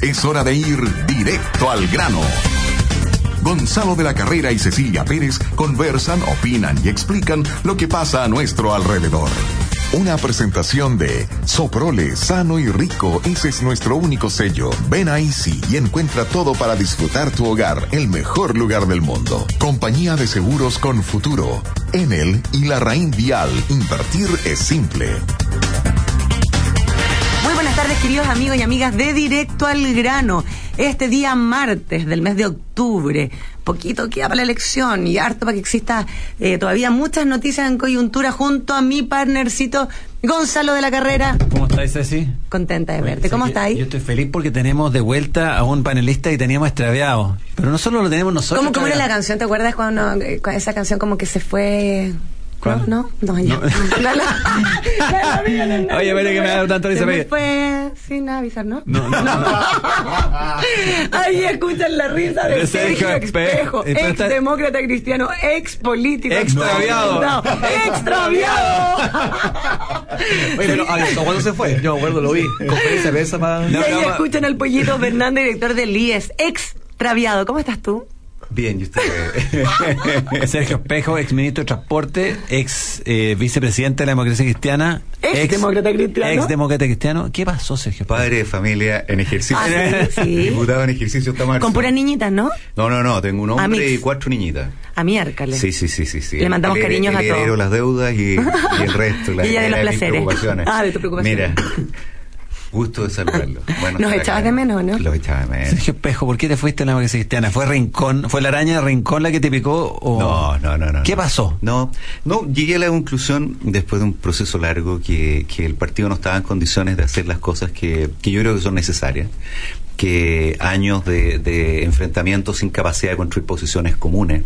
Es hora de ir directo al grano. Gonzalo de la Carrera y Cecilia Pérez conversan, opinan y explican lo que pasa a nuestro alrededor. Una presentación de Soprole, sano y rico, ese es nuestro único sello. Ven a Easy y encuentra todo para disfrutar tu hogar, el mejor lugar del mundo. Compañía de seguros con futuro. Enel y la Raín Vial. Invertir es simple. Tardes, queridos amigos y amigas de Directo al Grano. Este día martes del mes de octubre, poquito queda para la elección y harto para que exista eh, todavía muchas noticias en coyuntura junto a mi partnercito Gonzalo de la Carrera. ¿Cómo estáis, Ceci? Contenta de verte. ¿Cómo estáis? Yo estoy feliz porque tenemos de vuelta a un panelista que teníamos extraviado. Pero no solo lo tenemos nosotros. ¿Cómo, cómo era la canción? ¿Te acuerdas cuando eh, esa canción como que se fue ¿Cuál? ¿No? No, ya. No. La- la- la- la- la- la- Oye, pero que me ha dado tanto risa, Se fue sin avisar, ¿no? No, no, no. Ahí escuchan la risa de, Sergio Espejo, ex demócrata cristiano, ex político. Extraviado. No, extraviado. Oye, pero ¿a cuándo se fue? Yo me acuerdo, lo vi. Conferencia de prensa para... y ahí escuchan al pollito Fernández, director del IES, extraviado. ¿Cómo estás tú? Bien, ¿y usted? Sergio Espejo, ex ministro de Transporte, ex eh, vicepresidente de la democracia cristiana. Ex demócrata cristiano. Ex demócrata cristiano. ¿Qué pasó, Sergio Espejo? Padre de familia en ejercicio. Ah, sí, sí. Diputado en ejercicio hasta marzo. Con puras niñitas, ¿no? No, no, no, tengo un hombre y cuatro niñitas. A miércoles. Sí, sí, sí, sí, sí. Le mandamos El- cariños el a todos. las deudas y, y el resto. La, Y ella de los placeres. preocupaciones. Ah, de tu preocupación. Mira, gusto de saludarlo. Bueno, Nos echabas acá. de menos, ¿no? Los echaba de menos. Sergio Espejo, ¿por qué te fuiste a la cristiana? ¿Fue Rincón? ¿Fue la araña de Rincón la que te picó? O... No, no, no, no. ¿Qué no. pasó? No, no, llegué a la conclusión después de un proceso largo que, que el partido no estaba en condiciones de hacer las cosas que, que yo creo que son necesarias, que años de, de enfrentamientos sin capacidad de construir posiciones comunes.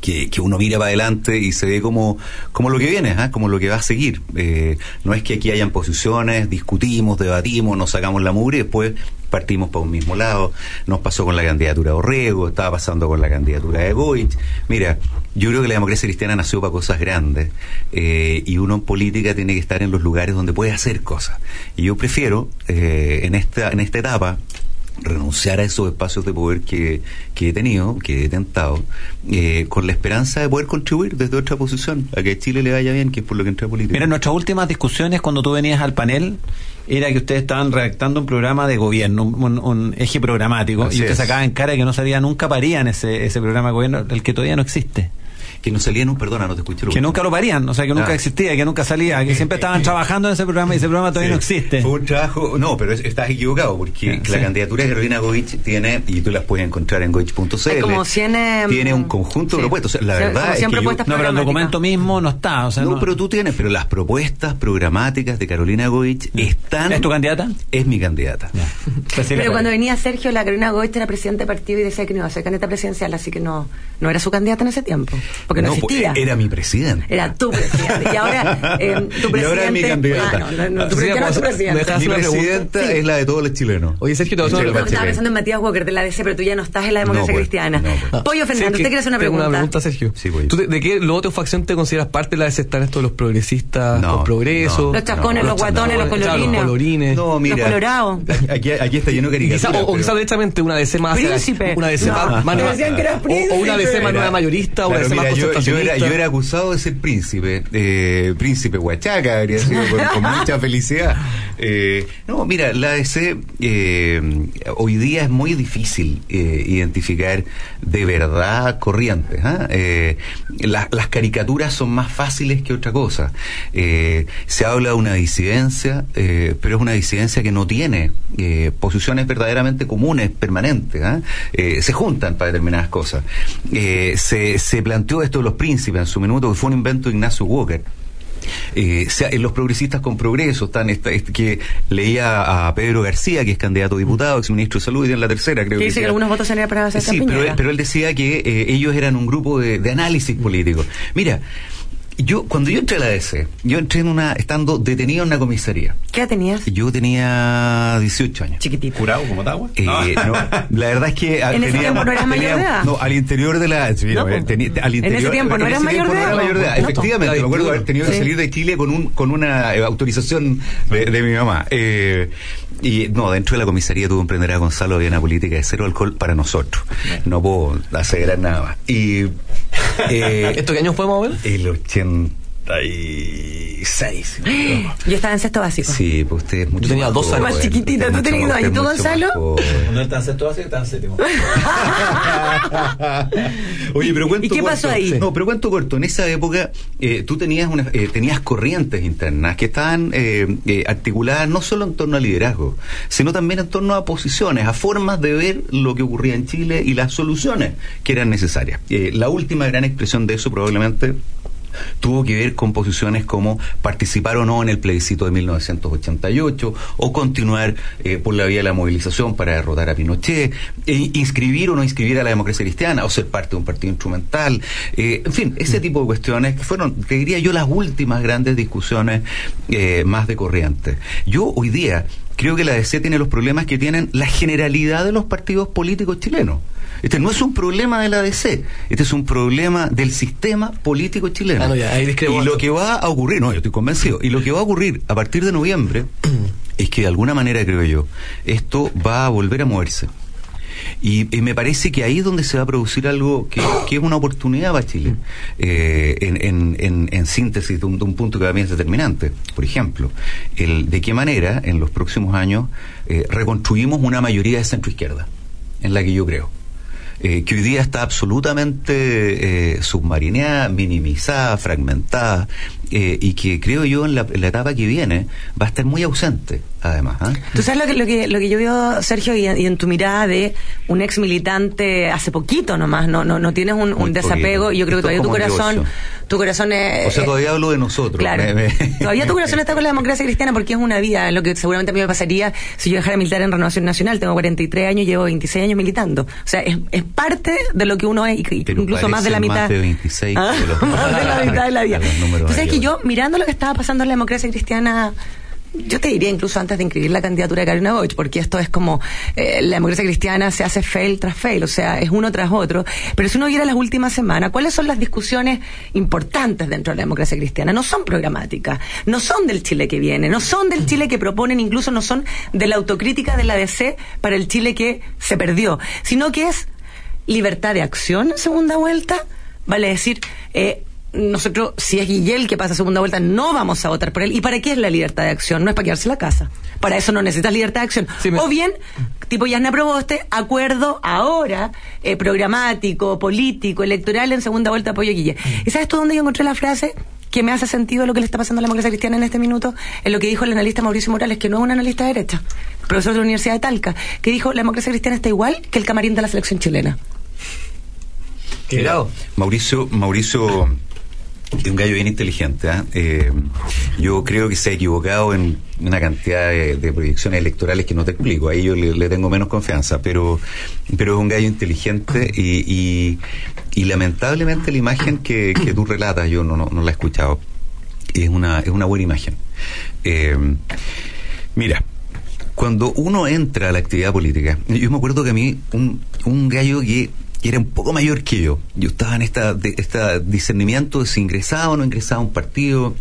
Que, que uno mira para adelante y se ve como, como lo que viene, ¿ah? como lo que va a seguir. Eh, no es que aquí hayan posiciones, discutimos, debatimos, nos sacamos la mugre y después partimos para un mismo lado. Nos pasó con la candidatura de Orrego, estaba pasando con la candidatura de Goich. Mira, yo creo que la democracia cristiana nació para cosas grandes eh, y uno en política tiene que estar en los lugares donde puede hacer cosas. Y yo prefiero, eh, en, esta, en esta etapa, renunciar a esos espacios de poder que, que he tenido, que he tentado, eh, con la esperanza de poder contribuir desde otra posición, a que Chile le vaya bien, que es por lo que entré a política. Mira, nuestras últimas discusiones cuando tú venías al panel era que ustedes estaban redactando un programa de gobierno, un, un- eje programático, Así y ustedes es. sacaban cara que no salía nunca parían ese, ese programa de gobierno, el que todavía no existe. Que no salía un, perdona, no te escuché. lo Que nunca lo parían, o sea, que nunca Ah. existía, que nunca salía, que siempre estaban trabajando en ese programa y ese programa todavía no existe. Fue un trabajo, no, pero es- estás equivocado, porque Sí. la candidatura de Carolina Goich tiene, y tú las puedes encontrar en goich.cl, como 100, eh, tiene un conjunto sí. de propuestas. O sea, la Sí, verdad es 100 que yo- No, pero el documento mismo no está, o sea, no, no- pero tú tienes, pero las propuestas programáticas de Carolina Goich están... ¿Es tu candidata? Es mi candidata. Cecilia Pero cuando venía Sergio, la Carolina Goich era presidente de partido y decía que no iba a ser candidata presidencial, así que no, no era su candidata en ese tiempo, porque no, existía. Era mi presidente. Era tu presidente. Y ahora eh, tu presidente. Y ahora es mi candidata. Ah, no, no, no, tu presidente no es tu pues, presidente. Mi presidenta Sí. es la de todos los chilenos. Oye, Sergio, te voy a hacer Michelle una No, estaba pensando en Matías Walker de la DC, pero tú ya no estás en la democracia No, pues, cristiana. no, pues. Pollo Fernando, ¿usted quiere hacer una pregunta? una pregunta, Sergio. Sí. ¿Tú de, de qué lote o facción te consideras parte de la DC? ¿Están estos los progresistas, No, los progresos? no. Los chascones, los guatones, los colorines. los colorines. No, mira. colorados. Aquí, aquí está lleno de caricaturas. o, o quizá directamente una DC más Príncipe. una DC No, más, decían que eras o- o, una DC más nueva mayorista o una DC más yo, yo, era, yo era acusado de ser príncipe, eh, príncipe Huachaca, habría sido con, con mucha felicidad. Eh, no, mira, la ADC eh, hoy día es muy difícil eh, identificar de verdad corrientes. ¿ah? La- las caricaturas son más fáciles que otra cosa. Se habla de una disidencia, pero es una disidencia que no tiene posiciones verdaderamente comunes, permanentes. ¿ah? Se juntan para determinadas cosas. Se, se planteó esto de los príncipes en su minuto, que fue un invento de Ignacio Walker. Eh, sea, en los progresistas con progreso están esta, este, que leía a Pedro García que es candidato a diputado ex ministro de salud y en la tercera creo Que que dice que sea. algunos votos serían para Sebastián sí pero él, pero él decía que eh, ellos eran un grupo de, de análisis político mira yo, cuando yo entré a la S, yo entré en una, estando detenido en una comisaría. ¿Qué edad tenías? Yo tenía 18 años. Chiquitito. ¿Curado como Tagua? Eh, no. la verdad es que. Ah, ¿En ese tiempo no eras mayor de edad? No, al interior de la. Eh, pues, al interior, en ese tiempo no eras mayor, de edad. Efectivamente, me acuerdo haber tenido que salir de Chile con, un, con una eh, autorización de, de, mi mamá. Eh, y no, dentro de la comisaría tú a Gonzalo, había una política de cero alcohol para nosotros. No puedo asegurar nada más. Y, ¿Esto qué años fue, Mabel? El 80. 96. Yo estaba en sexto básico. Sí, pues usted es mucho Yo tenía más dos años. Más chiquitito. ¿Tú tenías dos años? ¿Tú, Gonzalo? Cuando él en sexto básico, estaba en séptimo. Oye, pero cuento corto. ¿Y qué pasó ahí? No, pero cuento corto. En esa época eh, tú tenías, una, eh, tenías corrientes internas que estaban eh, eh, articuladas no solo en torno al liderazgo, sino también en torno a posiciones, a formas de ver lo que ocurría en Chile y las soluciones que eran necesarias. Eh, la última gran expresión de eso probablemente tuvo que ver con posiciones como participar o no en el plebiscito de 1988 o continuar eh, por la vía de la movilización para derrotar a Pinochet, e inscribir o no inscribir a la democracia cristiana o ser parte de un partido instrumental, eh, en fin, ese tipo de cuestiones que fueron, te diría yo, las últimas grandes discusiones eh, más de corriente. Yo hoy día creo que la DC tiene los problemas que tienen la generalidad de los partidos políticos chilenos. Este no es un problema de la DC, este es un problema del sistema político chileno. Ah, no, ya, ahí discrepo. y lo que va a ocurrir, no, yo estoy convencido, y lo que va a ocurrir a partir de noviembre es que de alguna manera, creo yo, esto va a volver a moverse. Y, y me parece que ahí es donde se va a producir algo que, que es una oportunidad para Chile, eh, en, en- en- en síntesis de un, de un punto que para mí es determinante. Por ejemplo, el de qué manera en los próximos años eh, reconstruimos una mayoría de centro izquierda, en la que yo creo. Eh, que hoy día está absolutamente eh, submarineada, minimizada, fragmentada, eh, y que creo yo en la, en la etapa que viene va a estar muy ausente, además. ¿ah? Tú sabes lo que, lo que, lo que yo veo, Sergio, y, y en tu mirada de un ex militante hace poquito nomás, no, no, no tienes un, desapego, y yo creo que Esto todavía tu corazón, negocio. tu corazón es... O sea, eh, todavía hablo de nosotros. Claro. Me- me- Todavía tu corazón está con la democracia cristiana porque es una vida, lo que seguramente a mí me pasaría si yo dejara de militar en Renovación Nacional. Tengo 43 años, llevo 26 años militando. O sea, es, es parte de lo que uno es, Pero incluso más de la mitad. más de 26 Ah, los- más de la mitad de la vida. Tú sabes que yo, mirando lo que estaba pasando en la democracia cristiana yo te diría incluso antes de inscribir la candidatura de Karina Boch, porque esto es como eh, la democracia cristiana se hace fail tras fail, o sea, es uno tras otro. Pero si uno viera las últimas semanas, ¿cuáles son las discusiones importantes dentro de la democracia cristiana? No son programáticas, no son del Chile que viene, no son del Chile que proponen, incluso no son de la autocrítica de la DC para el Chile que se perdió, sino que es libertad de acción segunda vuelta, vale decir, eh, nosotros, si es Guillel que pasa segunda vuelta, no vamos a votar por él. ¿Y para qué es la libertad de acción? No es para quedarse en la casa. Para eso no necesitas libertad de acción. Sí, me- O bien, tipo Yasna Proboste, acuerdo ahora, eh, programático, político, electoral, en segunda vuelta apoyo a Guillel. ¿Y sabes tú dónde yo encontré la frase? que me hace sentido lo que le está pasando a la democracia cristiana en este minuto, en lo que dijo el analista Mauricio Morales, que no es un analista de derecha, profesor de la Universidad de Talca, que dijo la democracia cristiana está igual que el camarín de la selección chilena. Mira, Mauricio, Mauricio es un gallo bien inteligente. ¿ah? Eh, yo creo que se ha equivocado en una cantidad de, proyecciones electorales que no te explico. Ahí yo le, tengo menos confianza, pero, pero es un gallo inteligente y, y, lamentablemente la imagen que, tú relatas yo no, no, no la he escuchado. Es una, es una buena imagen. Eh, mira, cuando uno entra a la actividad política, yo me acuerdo que a mí un, un gallo que, que era un poco mayor que yo, yo estaba en esta, de, esta discernimiento de si ingresaba o no ingresaba a un partido,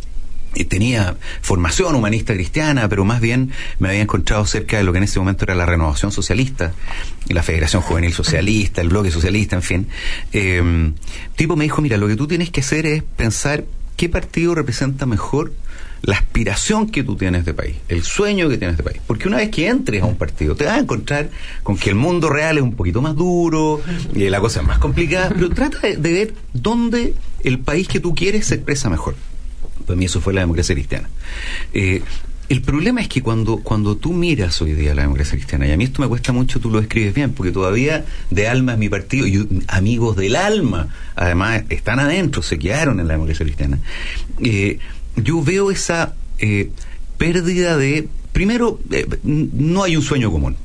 y tenía formación humanista cristiana, pero más bien me había encontrado cerca de lo que en ese momento era la renovación socialista, la Federación Juvenil Socialista, el bloque socialista, en fin. Eh, tipo me dijo, mira, lo que tú tienes que hacer es pensar qué partido representa mejor la aspiración que tú tienes de país, el sueño que tienes de país. Porque una vez que entres a un partido, te vas a encontrar con que el mundo real es un poquito más duro, y la cosa es más complicada, pero trata de, ver dónde el país que tú quieres se expresa mejor. Para mí eso fue la democracia cristiana. Eh, el problema es que cuando, cuando tú miras hoy día la democracia cristiana, y a mí esto me cuesta mucho, tú lo escribes bien, porque todavía de alma es mi partido, y amigos del alma, además, están adentro, se quedaron en la democracia cristiana. Eh, yo veo esa eh, pérdida de, primero, eh, no hay un sueño común.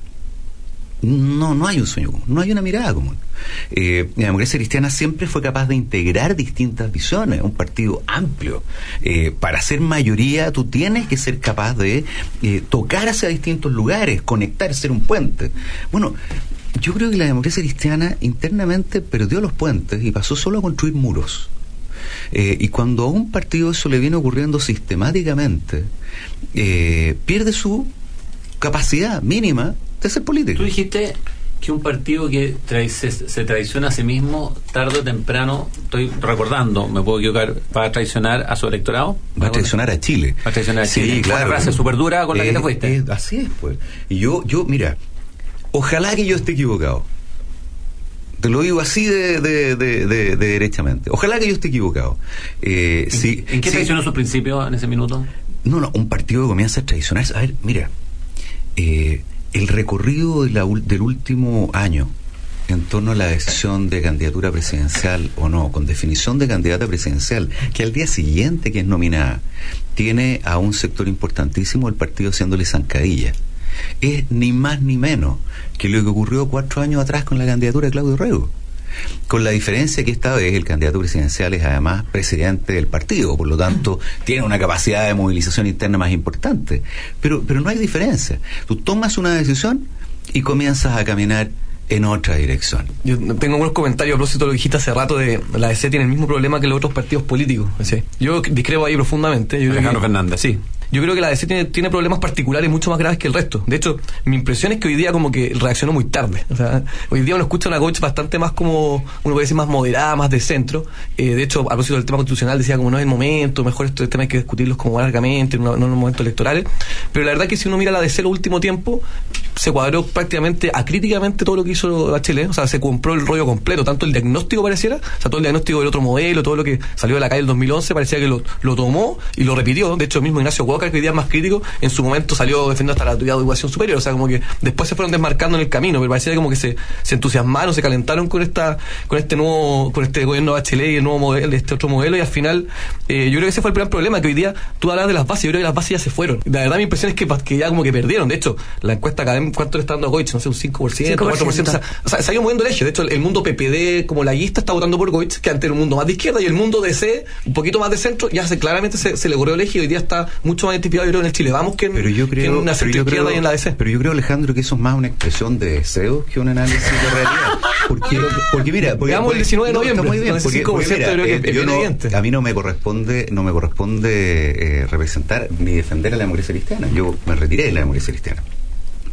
No, no hay un sueño común, no hay una mirada común. Eh, la democracia cristiana siempre fue capaz de integrar distintas visiones, un partido amplio. Eh, para ser mayoría tú tienes que ser capaz de eh, tocar hacia distintos lugares, conectar, ser un puente. Bueno, yo creo que la democracia cristiana internamente perdió los puentes y pasó solo a construir muros. Eh, y cuando a un partido eso le viene ocurriendo sistemáticamente, eh, pierde su capacidad mínima de ser político. Tú dijiste que un partido que trai- se, se traiciona a sí mismo, tarde o temprano, estoy recordando, me puedo equivocar, va a traicionar a su electorado. Va a traicionar a Chile. Va a traicionar a Chile. Sí, Fue claro. Una frase súper dura con la que te fuiste. así es, pues. Y yo, yo, mira, ojalá que yo esté equivocado. Te lo digo así de, de, de, de- de derechamente. Ojalá que yo esté equivocado. Eh, ¿En qué sí. traicionó sus principios en ese minuto? No, no, un partido que comienza a traicionarse. A ver, mira, eh, el recorrido la del último año en torno a la decisión de candidatura presidencial o no, con definición de candidata presidencial, que al día siguiente que es nominada, tiene a un sector importantísimo del partido haciéndole zancadilla. Es ni más ni menos que lo que ocurrió cuatro años atrás con la candidatura de Claudio Rego. Con la diferencia que esta vez el candidato presidencial es además presidente del partido, por lo tanto tiene una capacidad de movilización interna más importante. Pero, pero no hay diferencia. Tú tomas una decisión y comienzas a caminar en otra dirección. Yo tengo algunos comentarios a propósito de lo que dijiste hace rato de la DC tiene el mismo problema que los otros partidos políticos. ¿sí? Yo discrepo ahí profundamente. Yo creo Alejandro que- Fernández, sí. Yo creo que la DC tiene, problemas particulares mucho más graves que el resto. De hecho, mi impresión es que hoy día como que reaccionó muy tarde. O sea, hoy día uno escucha una coach bastante más como, uno puede decir más moderada, más de centro. Eh, de hecho, a propósito del tema constitucional decía como no es el momento, mejor estos temas hay que discutirlos como largamente, no, en los momentos electorales. Pero la verdad que si uno mira la DC el último tiempo, se cuadró prácticamente acríticamente todo lo que hizo Bachelet. O sea, se compró el rollo completo, tanto el diagnóstico pareciera, o sea, todo el diagnóstico del otro modelo, todo lo que salió de la calle del 2011, parecía que lo, lo tomó y lo repitió. De hecho, el mismo Ignacio Que hoy día es más crítico, en su momento salió defendiendo hasta la autoridad de educación superior. O sea, como que después se fueron desmarcando en el camino, pero parecía como que se, se entusiasmaron, se calentaron con esta con este nuevo con este gobierno de Bachelet y el nuevo modelo, este otro modelo, y al final, eh, yo creo que ese fue el gran problema, que hoy día tú hablas de las bases, yo creo que las bases ya se fueron. La verdad, mi impresión es que, ya como que perdieron. De hecho, la encuesta académica, ¿cuánto le está dando a Goich? No sé, un 5%, 4%. O sea, o sea, se ha ido moviendo el eje. De hecho, el, el mundo PPD como laguista está votando por Goich, que ante el mundo más de izquierda, y el mundo DC, un poquito más de centro, ya se, claramente se, se le corrió el eje y hoy día está mucho más identificado, yo creo, en el Chile. Vamos que en, Pero yo que en creo, una y en la DC. pero yo creo, Alejandro, que eso es más una expresión de deseos que un análisis de realidad. Porque, porque mira, porque, Veamos el 19 de no, noviembre, está muy bien, con ese porque, 5% porque mira, creo que eh, es yo bien no- evidente. a mí no me corresponde, no me corresponde eh, representar ni defender a la democracia cristiana. Yo me retiré de la democracia cristiana.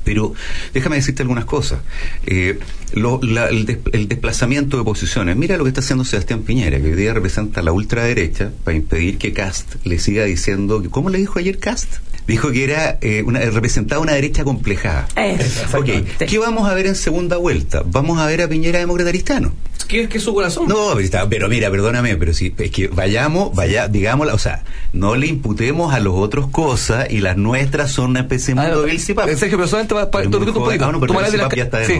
Pero déjame decirte algunas cosas. Eh, lo- la- el, des- el desplazamiento de posiciones. Mira lo que está haciendo Sebastián Piñera, que hoy día representa a la ultraderecha para impedir que Cast le siga diciendo. ¿Cómo le dijo ayer Cast? Dijo que era eh, una, representaba una derecha complejada. Eso. Ok, ¿qué vamos a ver en segunda vuelta? Vamos a ver a Piñera demócrata cristiano. ¿Qué, qué es su corazón? No, pero, está- pero mira, perdóname, pero si es que vayamos, vaya, digámosla, o sea, no le imputemos a los otros cosas y las nuestras son una especie de Ah, mundo Sergio, pero solamente para, para. Ah, Tú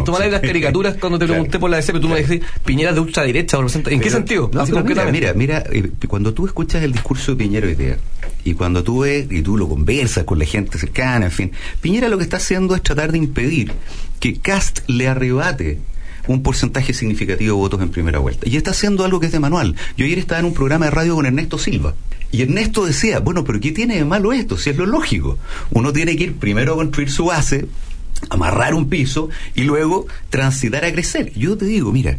tú las caricaturas cuando te pregunté por la DC, pero tú me decís Piñera de ultraderecha. ¿En qué sentido? Mira, mira, eh, cuando tú escuchas el discurso de Piñera hoy día, y cuando tú ves y tú lo conversas con la gente cercana, en fin, Piñera lo que está haciendo es tratar de impedir que Cast le arrebate un porcentaje significativo de votos en primera vuelta. Y está haciendo algo que es de manual. Yo ayer estaba en un programa de radio con Ernesto Silva. Y Ernesto decía, bueno, pero ¿qué tiene de malo esto? Si es lo lógico. Uno tiene que ir primero a construir su base, amarrar un piso y luego transitar a crecer. Yo te digo, mira,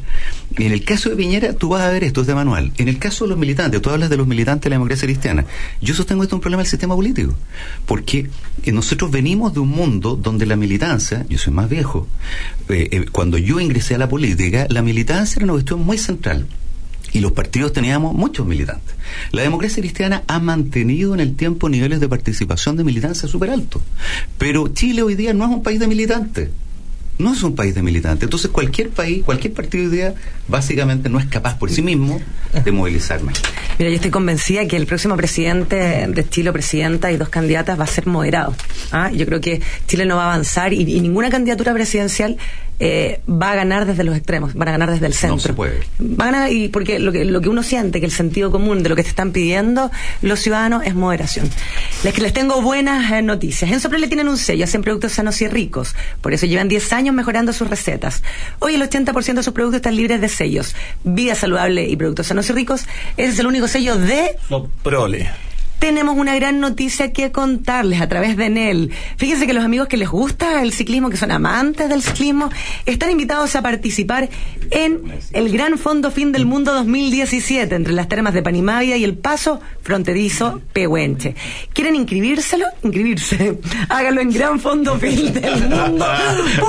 en el caso de Piñera tú vas a ver esto es de manual. En el caso de los militantes, tú hablas de los militantes de la democracia cristiana. Yo sostengo esto es un problema del sistema político, porque eh, nosotros venimos de un mundo donde la militancia, yo soy más viejo, eh, eh, cuando yo ingresé a la política, la militancia era una cuestión muy central y los partidos teníamos muchos militantes. La democracia cristiana ha mantenido en el tiempo niveles de participación de militancia súper altos. Pero Chile hoy día no es un país de militantes. No es un país de militantes. Entonces cualquier país, cualquier partido hoy día, básicamente no es capaz por sí mismo de movilizar más. Mira, yo estoy convencida que el próximo presidente de Chile presidenta y dos candidatas va a ser moderado. ¿ah? Yo creo que Chile no va a avanzar y ninguna candidatura presidencial eh, va a ganar desde los extremos, van a ganar desde el centro. se puede. Va a ganar y porque lo que, lo que uno siente, que el sentido común de lo que te están pidiendo los ciudadanos es moderación. Les les tengo buenas eh, noticias. En Sopre le tienen un sello, hacen productos sanos y ricos. Por eso llevan 10 años mejorando sus recetas. Hoy el 80% de sus productos están libres de sellos. Vida saludable y productos sanos y ricos. Ese es el único sello de Prole. Tenemos una gran noticia que contarles a través de Enel. Fíjense que los amigos que les gusta el ciclismo, que son amantes del ciclismo, están invitados a participar en el Gran Fondo Fin del Mundo 2017 entre las termas de Panimavia y el paso fronterizo Pehuenche. ¿Quieren inscribírselo? Inscribirse. Háganlo en Gran Fondo Fin del Mundo.cl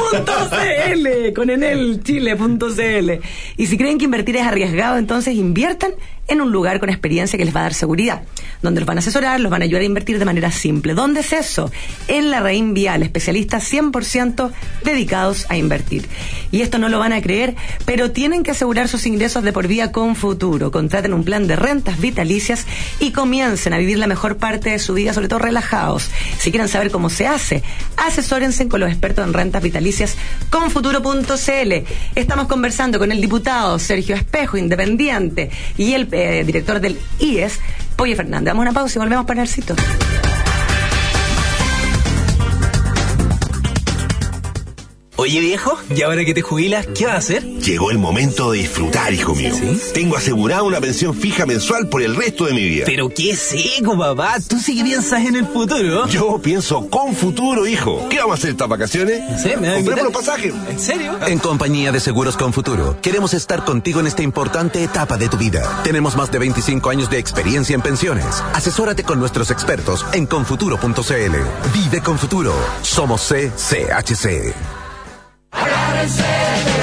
con enelchile.cl. Y si creen que invertir es arriesgado, entonces inviertan en un lugar con experiencia que les va a dar seguridad, donde los van a asesorar, los van a ayudar a invertir de manera simple. ¿Dónde es eso? En la Rein Vial, especialistas 100% dedicados a invertir. Y esto no lo van a creer, pero tienen que asegurar sus ingresos de por vía con futuro. Contraten un plan de rentas vitalicias y comiencen a vivir la mejor parte de su vida, sobre todo relajados. Si quieren saber cómo se hace, asesórense con los expertos en rentas vitalicias con futuro.cl. Estamos conversando con el diputado Sergio Espejo, independiente, y el eh, director del IES, Pollo Fernández. Damos una pausa y volvemos para el sitio. Oye viejo, ¿y ahora que te jubilas, qué vas a hacer? Llegó el momento de disfrutar, hijo mío. Tengo asegurada una pensión fija mensual por el resto de mi vida. Pero qué seco, papá. Tú sí que piensas en el futuro. Yo pienso con futuro, hijo. ¿Qué vamos a hacer estas vacaciones? Sé, me da Compremos los pasajes. ¿En serio? En compañía de Seguros con Futuro, queremos estar contigo en esta importante etapa de tu vida. Tenemos más de 25 años de experiencia en pensiones. Asesórate con nuestros expertos en confuturo.cl. Vive con Futuro. Somos CCHC. I gotta say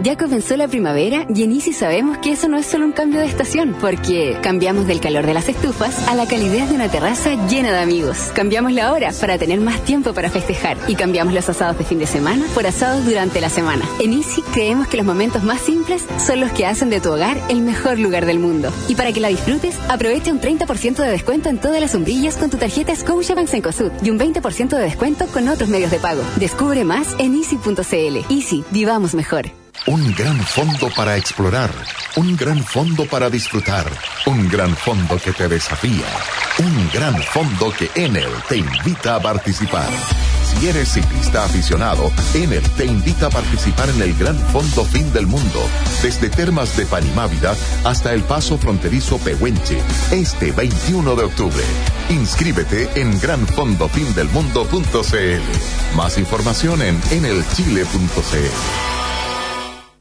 Ya comenzó la primavera y en Easy sabemos que eso no es solo un cambio de estación, porque cambiamos del calor de las estufas a la calidez de una terraza llena de amigos. Cambiamos la hora para tener más tiempo para festejar y cambiamos los asados de fin de semana por asados durante la semana. En Easy creemos que los momentos más simples son los que hacen de tu hogar el mejor lugar del mundo. Y para que la disfrutes, aprovecha un 30% de descuento en todas las sombrillas con tu tarjeta Scotiabank Cencosud y un 20% de descuento con otros medios de pago. Descubre más en easy.cl. Easy, vivamos mejor. Un gran fondo para explorar, un gran fondo para disfrutar, un gran fondo que te desafía, un gran fondo que Enel te invita a participar. Si eres ciclista aficionado, Enel te invita a participar en el Gran Fondo Fin del Mundo, desde Termas de Panimávida hasta el paso fronterizo Pehuenche, este 21 de octubre. Inscríbete en granfondofindelmundo.cl. Más información en enelchile.cl.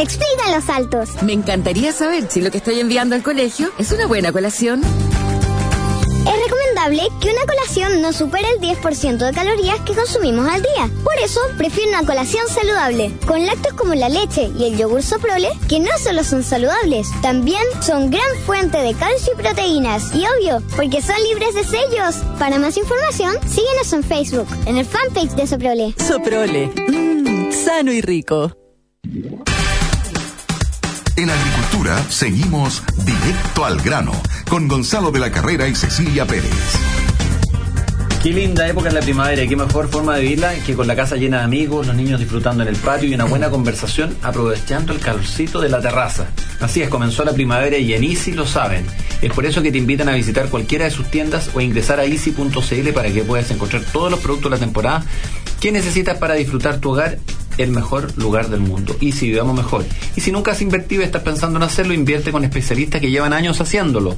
Explican los saltos. Me encantaría saber si lo que estoy enviando al colegio es una buena colación. Es recomendable que una colación no supere el 10% de calorías que consumimos al día. Por eso, prefiero una colación saludable, con lácteos como la leche y el yogur soprole, que no solo son saludables, también son gran fuente de calcio y proteínas. Y obvio, porque son libres de sellos. Para más información, síguenos en Facebook, en el fanpage de Soprole. Soprole. Mmm, sano y rico. En agricultura seguimos directo al grano con Gonzalo de la Carrera y Cecilia Pérez. Qué linda época es la primavera y qué mejor forma de vivirla que con la casa llena de amigos, los niños disfrutando en el patio y una buena conversación aprovechando el calorcito de la terraza. Así es, comenzó la primavera y en Easy lo saben. Es por eso que te invitan a visitar cualquiera de sus tiendas o ingresar a easy.cl para que puedas encontrar todos los productos de la temporada que necesitas para disfrutar tu hogar el mejor lugar del mundo. Y si vivamos mejor. Y si nunca has invertido y estás pensando en hacerlo, invierte con especialistas que llevan años haciéndolo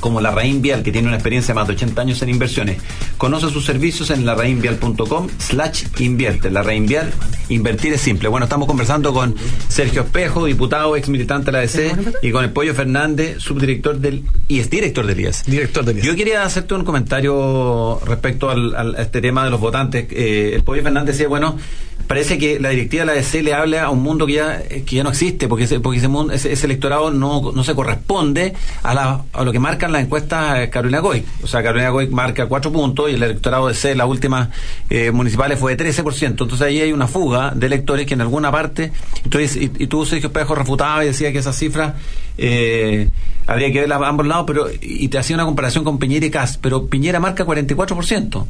como la Raín Vial, que tiene una experiencia de más de 80 años en inversiones. Conoce sus servicios en larraínvial.com slash invierte. La Raín Vial, invertir es simple. Bueno, estamos conversando con Sergio Espejo, diputado, ex militante de la ADC, y con el Pollo Fernández, subdirector del IES, director del IES. Director del IES. Yo quería hacerte un comentario respecto al, al- a este tema de los votantes. Eh, el Pollo Fernández decía, bueno, parece que la directiva de la ADC le habla a un mundo que ya, eh, que ya no existe, porque ese, porque ese, mundo, ese, ese electorado no, no se corresponde a, la, a lo que marcan las encuestas eh, Carolina Goy. O sea, Carolina Goy marca cuatro puntos y el electorado de C, las últimas eh, municipales, fue de 13%. Entonces ahí hay una fuga de electores que en alguna parte, entonces, y, y tú, Sergio Espejo, refutaba y decía que esa cifra eh, habría que verla a ambos lados, pero y te hacía una comparación con Piñera y Cas, pero Piñera marca 44%.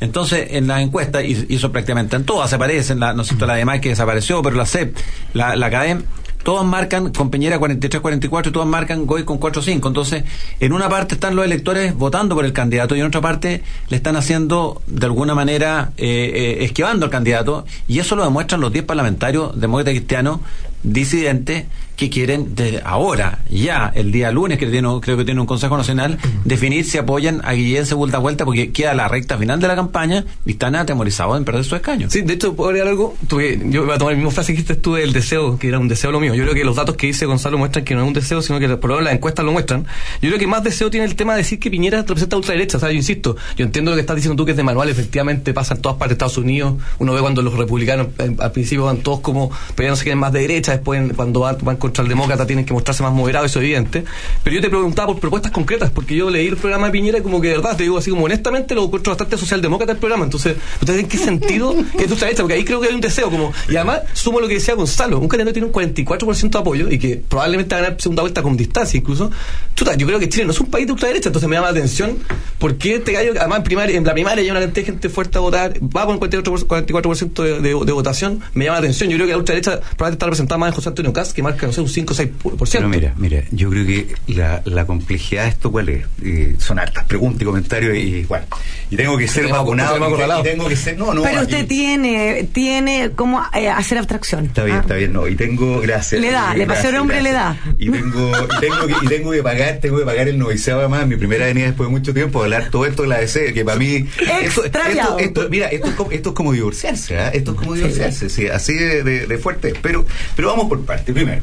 Entonces, en las encuestas, eso prácticamente en todas aparecen, la, no sé, la demás que desapareció, pero la CEP, la, la CADEM, todos marcan con Piñera 43-44 y todos marcan Goy con 4-5. Entonces, en una parte están los electores votando por el candidato y en otra parte le están haciendo, de alguna manera, eh, eh, esquivando al candidato. Y eso lo demuestran los 10 parlamentarios demócratas cristianos disidentes que quieren desde ahora, ya, el día lunes, que tiene, creo que tiene un Consejo Nacional, definir si apoyan a Guillén Segunda Vuelta porque queda la recta final de la campaña y están atemorizados en perder su escaño. Sí, de hecho, puedo agregar algo. Tuve- yo voy a tomar la misma frase que dijiste tú del deseo, que era un deseo lo mío. Yo creo que los datos que dice Gonzalo muestran que no es un deseo, sino que por lo menos las encuestas lo muestran. Yo creo que más deseo tiene el tema de decir que Piñera representa a ultraderecha. O sea, yo insisto, yo entiendo lo que estás diciendo tú, que es de manual, efectivamente pasa en todas partes de Estados Unidos. Uno ve cuando los republicanos eh, al principio van todos como peleándose que quieren más de derecha, después cuando van, van contra el demócrata tienen que mostrarse más moderados, eso es evidente. Pero yo te preguntaba por propuestas concretas, porque yo leí el programa de Piñera y como que de verdad, te digo así como honestamente, lo encuentro bastante socialdemócrata el programa. Entonces, ¿ustedes en qué sentido es de ultraderecha? Porque ahí creo que hay un deseo como... Y además, sumo lo que decía Gonzalo, un candidato que tiene un 44% de apoyo y que probablemente va a ganar segunda vuelta con distancia incluso. Chuta, yo creo que Chile no es un país de ultraderecha, entonces me llama la atención por qué este gallo, además en, primaria, en la primaria hay una cantidad de gente fuerte a votar, va con un 44%, 44% de, de, de votación, me llama la atención. Yo creo que la ultraderecha probablemente está representada más en José Antonio Caz, que marca, no sé, un 5 o 6%. Pero mira, mira, yo creo que la, la complejidad de esto cuál es. Eh, son hartas preguntas y comentarios y, bueno, y tengo que ser vacunado y, y tengo que ser, no, no, Pero usted tiene, tiene cómo eh, hacer abstracción. Está bien, ¿ah? está bien, no, y tengo, gracias. Le da, eh, le pasó gracias, el hombre, le da. gracias. Y tengo, y tengo que, y tengo que pagar, tengo que pagar el noviciado además, mi primera venida después de mucho tiempo, hablar todo esto de la DC, que para mí, esto, esto, esto- mira, esto es como, esto es como divorciarse, ¿ah? esto es como divorciarse, sí, así de, de- de fuerte, pero, pero vamos por partes, primero.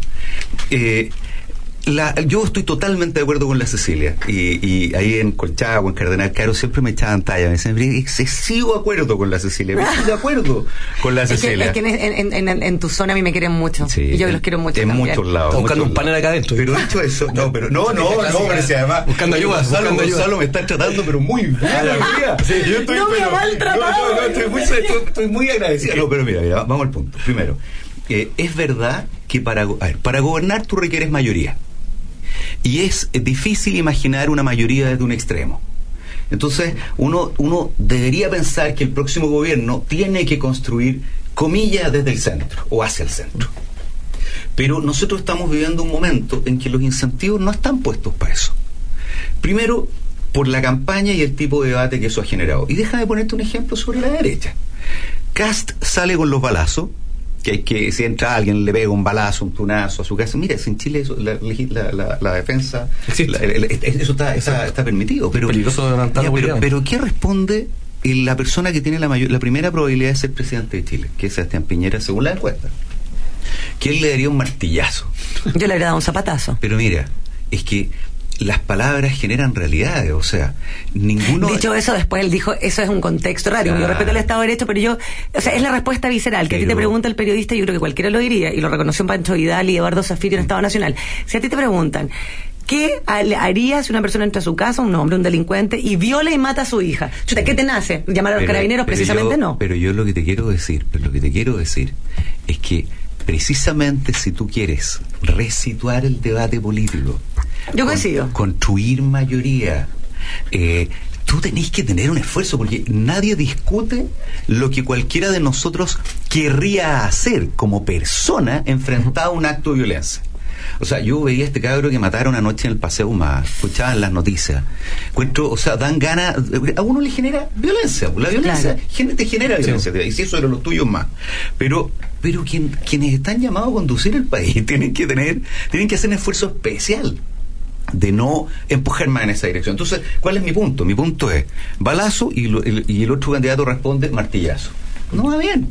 Eh, la, yo estoy totalmente de acuerdo con la Cecilia y, y ahí en Colchagua, en Cardenal Caro siempre me echaban talla, me decían, "Pero excesivo acuerdo con la Cecilia, pero estoy de acuerdo con la Es que, Cecilia. es que en, en- en- en- en tu zona a mí me quieren mucho. Sí, y yo en- los quiero mucho. En también. muchos lados. Buscando muchos un panel acá adentro. Pero dicho eso, no, pero no, no, no, pero si además. Buscando ayuda, Gonzalo, buscando ayuda. Gonzalo me está tratando, pero muy bien hoy día. Yo estoy, No me pero- ha maltratado. No, no, no, estoy muy, estoy, estoy muy agradecido. No, pero mira, mira, vamos al punto. Primero, eh, es verdad que para, para gobernar tú requieres mayoría. Y es difícil imaginar una mayoría desde un extremo. Entonces, uno, uno debería pensar que el próximo gobierno tiene que construir comillas desde el centro o hacia el centro. Pero nosotros estamos viviendo un momento en que los incentivos no están puestos para eso. Primero, por la campaña y el tipo de debate que eso ha generado. Y déjame ponerte un ejemplo sobre la derecha. Cast sale con los balazos, que que si entra alguien le pega un balazo, un tunazo a su casa. Mira, en Chile eso, la, la- la- la defensa, la- el- el- eso está, está, está permitido. Pero, Peligroso levantar Ya, la pero, pero ¿qué responde el- la persona que tiene la, mayor, la primera probabilidad de ser presidente de Chile, que es Sebastián Piñera, según la encuesta? Que él le daría un martillazo. Yo le habría dado un zapatazo. Pero mira, es que las palabras generan realidades, o sea, ninguno... Dicho eso, después él dijo, eso es un contexto raro. Yo respeto el Estado de Derecho, pero yo, o sea, es la respuesta visceral, que a ti te pregunta el periodista, yo creo que cualquiera lo diría, y lo reconoció Pancho Vidal y Eduardo Zafiro en Estado Nacional. Si a ti te preguntan, ¿qué haría si una persona entra a su casa, un hombre, un delincuente, y viola y mata a su hija? Chuta, ¿qué te nace? ¿Llamar a los Pero- carabineros? pero Precisamente yo- no. Pero yo lo que te quiero decir, pero lo que te quiero decir es que precisamente si tú quieres resituar el debate político, Yo coincido. construir mayoría, eh, tú tenés que tener un esfuerzo porque nadie discute lo que cualquiera de nosotros querría hacer como persona enfrentada a un acto de violencia. O sea, yo veía a este cabro que mataron anoche en el Paseo Humada, escuchaba en las noticias. Encuentro, o sea, dan ganas, a uno le genera violencia, la violencia gen- te genera violencia, y si eso era lo tuyo más. Pero, pero quien, quienes están llamados a conducir el país tienen que tener, tienen que hacer un esfuerzo especial de no empujar más en esa dirección. Entonces, ¿cuál es mi punto? Mi punto es balazo y, lo- el, y el otro candidato responde martillazo. No va bien.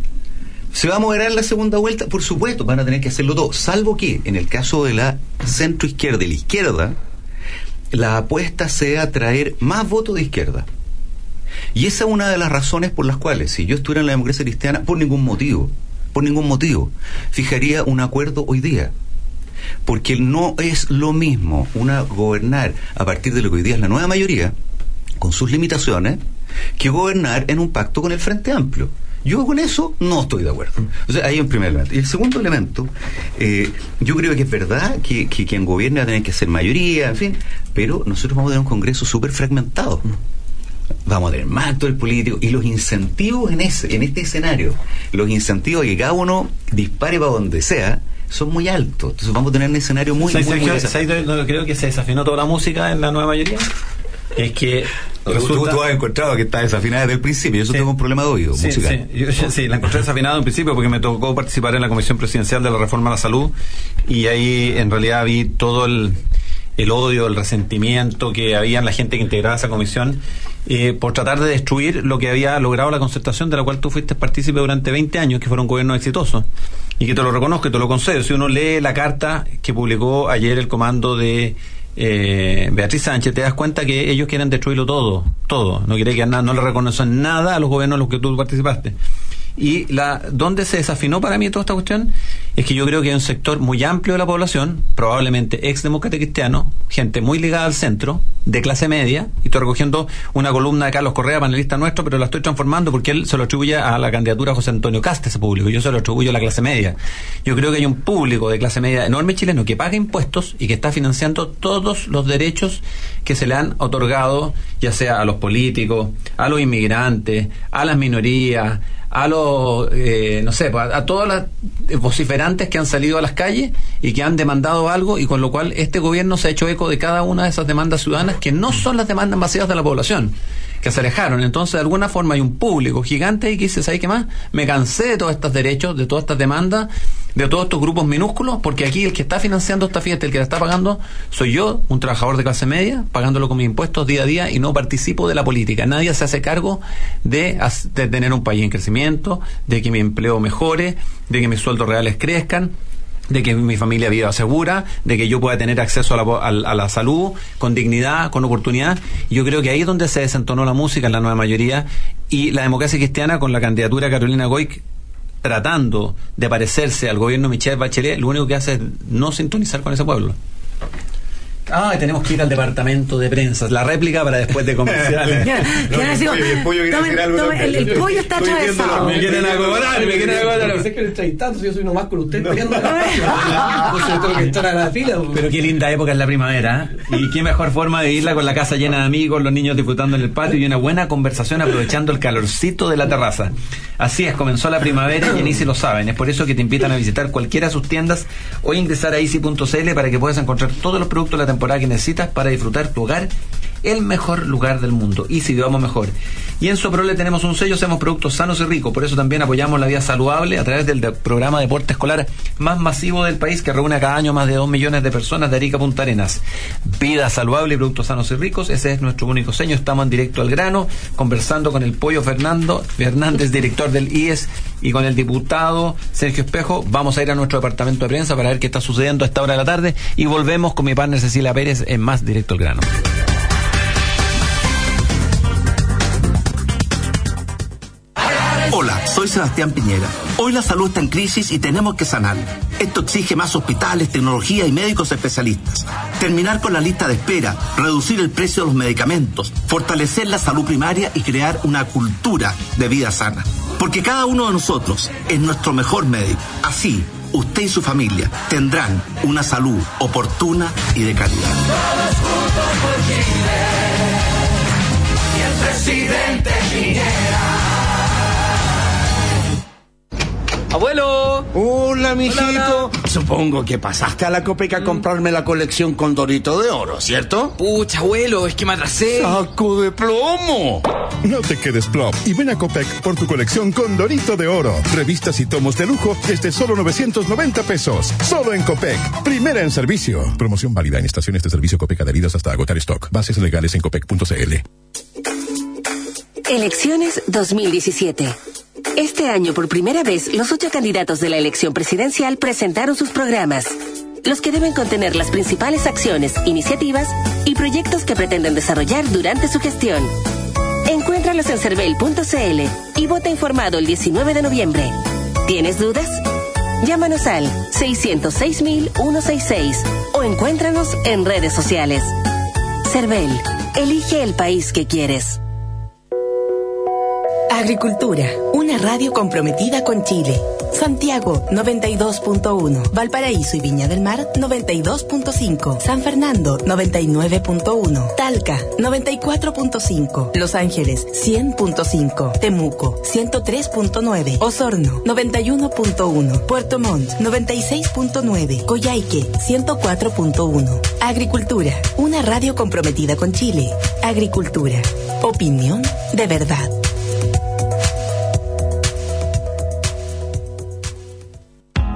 ¿Se va a moderar la segunda vuelta? Por supuesto, van a tener que hacerlo todo. Salvo que, en el caso de la centro izquierda y la izquierda, la apuesta sea traer más votos de izquierda. Y esa es una de las razones por las cuales, si yo estuviera en la democracia cristiana, por ningún motivo, por ningún motivo, fijaría un acuerdo hoy día. Porque no es lo mismo una gobernar a partir de lo que hoy día es la nueva mayoría, con sus limitaciones, que gobernar en un pacto con el Frente Amplio. Yo con eso no estoy de acuerdo. O sea, ahí un primer elemento. Y el segundo elemento, eh, yo creo que es verdad que, que quien gobierne va a tener que ser mayoría, en fin, pero nosotros vamos a tener un Congreso súper fragmentado. Vamos a tener más actores políticos y los incentivos en, ese, en este escenario, los incentivos que cada uno dispare para donde sea, son muy altos. Entonces vamos a tener un escenario muy, ¿Sabes- muy, muy sabes- desafiante. sabes dónde creo que se desafinó toda la música en la nueva mayoría? Es que Tú, resulta- tú has encontrado que está desafinada desde el principio. Yo eso tengo un problema de oído Sí, musical. sí, yo- yo- sí, la encontré desafinada en principio porque me tocó participar en la Comisión Presidencial de la Reforma a la Salud y ahí en realidad vi todo el, el odio, el resentimiento que había en la gente que integraba esa comisión eh, por tratar de destruir lo que había logrado la concertación de la cual tú fuiste partícipe durante 20 años, que fueron gobiernos exitosos. Y que te lo reconozco, te lo concedo. Si uno lee la carta que publicó ayer el comando de eh, Beatriz Sánchez, te das cuenta que ellos quieren destruirlo todo, todo. No quiere que nada, no le reconocen nada a los gobiernos en los que tú participaste. Y la donde se desafinó para mí toda esta cuestión es que yo creo que hay un sector muy amplio de la población, probablemente ex demócrata cristiano, gente muy ligada al centro, de clase media, y estoy recogiendo una columna de Carlos Correa, panelista nuestro, pero la estoy transformando porque él se lo atribuye a la candidatura José Antonio Casta, ese público, yo se lo atribuyo a la clase media. Yo creo que hay un público de clase media enorme chileno que paga impuestos y que está financiando todos los derechos que se le han otorgado, ya sea a los políticos, a los inmigrantes, a las minorías, a los, eh, no sé, pues, a, a todas las vociferantes que han salido a las calles y que han demandado algo y con lo cual este gobierno se ha hecho eco de cada una de esas demandas ciudadanas que no son las demandas masivas de la población que se alejaron. Entonces, de alguna forma hay un público gigante y que dice, ¿sabes qué más? Me cansé de todos estos derechos, de todas estas demandas, de todos estos grupos minúsculos, porque aquí el que está financiando esta fiesta, el que la está pagando, soy yo, un trabajador de clase media, pagándolo con mis impuestos día a día y no participo de la política. Nadie se hace cargo de, de tener un país en crecimiento, de que mi empleo mejore, de que mis sueldos reales crezcan de que mi familia viva segura, de que yo pueda tener acceso a la, salud con dignidad, con oportunidad. Yo creo que ahí es donde se desentonó la música en la nueva mayoría y la democracia cristiana con la candidatura de Carolina Goic tratando de parecerse al gobierno de Michelle Bachelet, lo único que hace es no sintonizar con ese pueblo. Ah, tenemos que ir al departamento de prensa. La réplica para después de comerciales. El, el pollo está atravesado. Me quieren acobrar, me quieren acobrar. Pero sé que si yo soy uno más con usted peleando en la Entonces tengo que entrar a la fila. pues. Pero qué linda época es la primavera. ¿eh? Y qué mejor forma de irla con la casa llena de amigos, los niños disfrutando en el patio y una buena conversación aprovechando el calorcito de la terraza. Así es, comenzó la primavera y en Easy lo saben. Es por eso que te invitan a visitar cualquiera de sus tiendas o ingresar a easy.cl para que puedas encontrar todos los productos de la temporada que necesitas para disfrutar tu hogar el mejor lugar del mundo. Easy, vamos mejor. Y en Soprole tenemos un sello, hacemos productos sanos y ricos. Por eso también apoyamos la vida saludable a través del de- programa de deporte escolar más masivo del país que reúne cada año más de 2 millones de personas de Arica Punta Arenas. Vida saludable y productos sanos y ricos, ese es nuestro único sello. Estamos en directo al grano, conversando con el pollo Fernando Fernández, director del IES, y con el diputado Sergio Espejo. Vamos a ir a nuestro departamento de prensa para ver qué está sucediendo a esta hora de la tarde y volvemos con mi partner Cecilia Pérez en más directo al grano. Hola, soy Sebastián Piñera. Hoy la salud está en crisis y tenemos que sanarla. Esto exige más hospitales, tecnología y médicos especialistas. Terminar con la lista de espera, reducir el precio de los medicamentos, fortalecer la salud primaria y crear una cultura de vida sana. Porque cada uno de nosotros es nuestro mejor médico. Así, usted y su familia tendrán una salud oportuna y de calidad. Todos juntos por Chile. Y el presidente Piñera. Abuelo. Hola, mijito. Hola, Supongo que pasaste a la Copeca a comprarme la colección con Dorito de Oro, ¿cierto? Pucha, abuelo, es que me atrasé. ¡Saco de plomo! No te quedes plop y ven a Copec por tu colección con Dorito de Oro. Revistas y tomos de lujo desde solo 990 pesos. Solo en Copec. Primera en servicio. Promoción válida en estaciones de servicio Copec adheridas hasta agotar stock. Bases legales en copec.cl. Elecciones 2017. Este año, por primera vez, los ocho candidatos de la elección presidencial presentaron sus programas, los que deben contener las principales acciones, iniciativas y proyectos que pretenden desarrollar durante su gestión. Encuéntralos en cervel.cl y vota informado el 19 de noviembre. ¿Tienes dudas? Llámanos al 606-166 o encuéntranos en redes sociales. Cervel, elige el país que quieres. Agricultura, una radio comprometida con Chile. Santiago 92.1, Valparaíso y Viña del Mar 92.5, San Fernando 99.1, Talca 94.5, Los Ángeles 100.5, Temuco 103.9, Osorno 91.1, Puerto Montt 96.9, Coyhaique 104.1. Agricultura, una radio comprometida con Chile. Agricultura, opinión de verdad.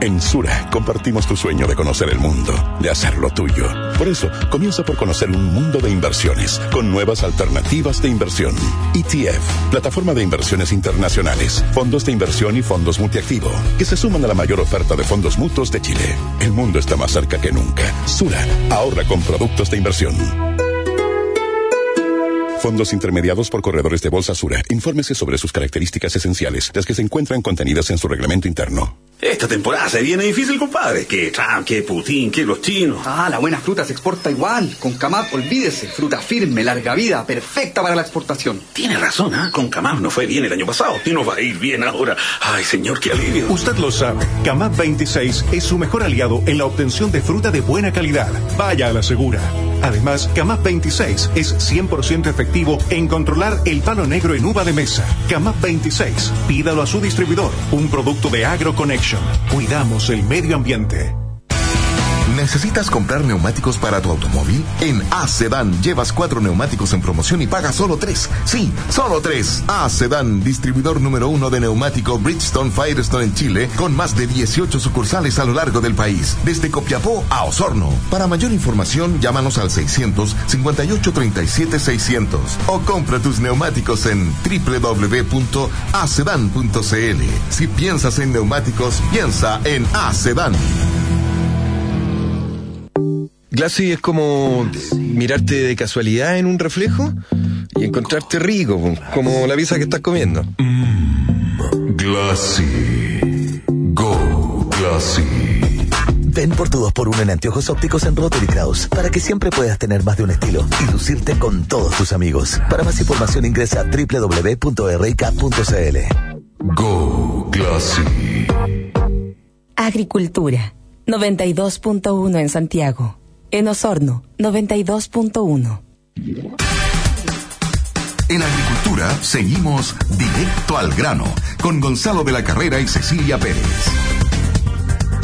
En Sura compartimos tu sueño de conocer el mundo, de hacerlo tuyo. Por eso, comienza por conocer un mundo de inversiones con nuevas alternativas de inversión. ETF, plataforma de inversiones internacionales, fondos de inversión y fondos multiactivo, que se suman a la mayor oferta de fondos mutuos de Chile. El mundo está más cerca que nunca. Sura, ahorra con productos de inversión. Fondos intermediados por corredores de Bolsa Sura. Infórmese sobre sus características esenciales, las que se encuentran contenidas en su reglamento interno. Esta temporada se viene difícil, compadre. Que Trump, que Putin, que los chinos. Ah, la buena fruta se exporta igual. Con Camap, olvídese. Fruta firme, larga vida, perfecta para la exportación. Tiene razón, ¿ah? Con Camap no fue bien el año pasado y nos va a ir bien ahora. Ay, señor, qué alivio. Usted lo sabe. Camap 26 es su mejor aliado en la obtención de fruta de buena calidad. Vaya a la segura. Además, Camap 26 es 100% efectivo en controlar el palo negro en uva de mesa. Camap 26, pídalo a su distribuidor, un producto de AgroConnection. Cuidamos el medio ambiente. ¿Necesitas comprar neumáticos para tu automóvil? En A-Sedan llevas cuatro neumáticos en promoción y pagas solo tres. Sí, solo tres. A-Sedan, distribuidor número uno de neumático Bridgestone Firestone en Chile, con más de 18 sucursales a lo largo del país, desde Copiapó a Osorno. Para mayor información, llámanos al 600 58 37 600 o compra tus neumáticos en www.acedan.cl. Si piensas en neumáticos, piensa en A-Sedan. Glassy es como mirarte de casualidad en un reflejo y encontrarte rico, como la pizza que estás comiendo. Glassy. Go, Glassy. Ven por tu 2x1 en anteojos ópticos en Rotary Kraus para que siempre puedas tener más de un estilo y lucirte con todos tus amigos. Para más información ingresa a www.rk.cl. Go, Glassy. Agricultura 92.1 en Santiago. En Osorno 92.1. En agricultura seguimos directo al grano con Gonzalo de la Carrera y Cecilia Pérez.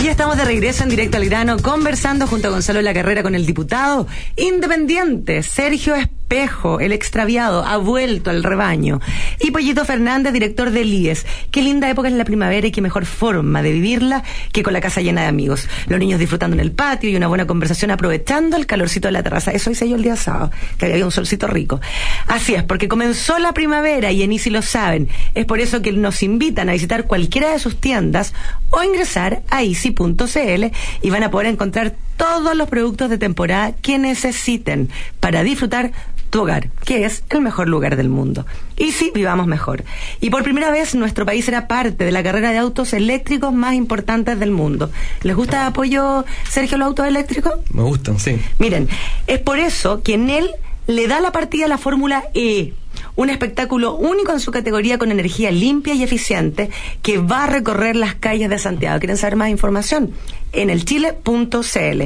Y estamos de regreso en directo al grano, conversando junto a Gonzalo de la Carrera con el diputado independiente Sergio Espejo, el extraviado, ha vuelto al rebaño. Y Pollito Fernández, director del IES. Qué linda época es la primavera y qué mejor forma de vivirla que con la casa llena de amigos. Los niños disfrutando en el patio y una buena conversación aprovechando el calorcito de la terraza. Eso hice yo el día sábado, que había un solcito rico. Así es, porque comenzó la primavera y en Easy lo saben. Es por eso que nos invitan a visitar cualquiera de sus tiendas o ingresar a easy.cl y van a poder encontrar todos los productos de temporada que necesiten para disfrutar tu hogar, que es el mejor lugar del mundo. Y sí, vivamos mejor. Y por primera vez nuestro país será parte de la carrera de autos eléctricos más importantes del mundo. ¿Les gusta apoyo, Sergio, los autos eléctricos? Me gustan, sí. Miren, es por eso que en él le da la partida a la Fórmula E un espectáculo único en su categoría con energía limpia y eficiente que va a recorrer las calles de Santiago. ¿Quieren saber más información? En el chile.cl.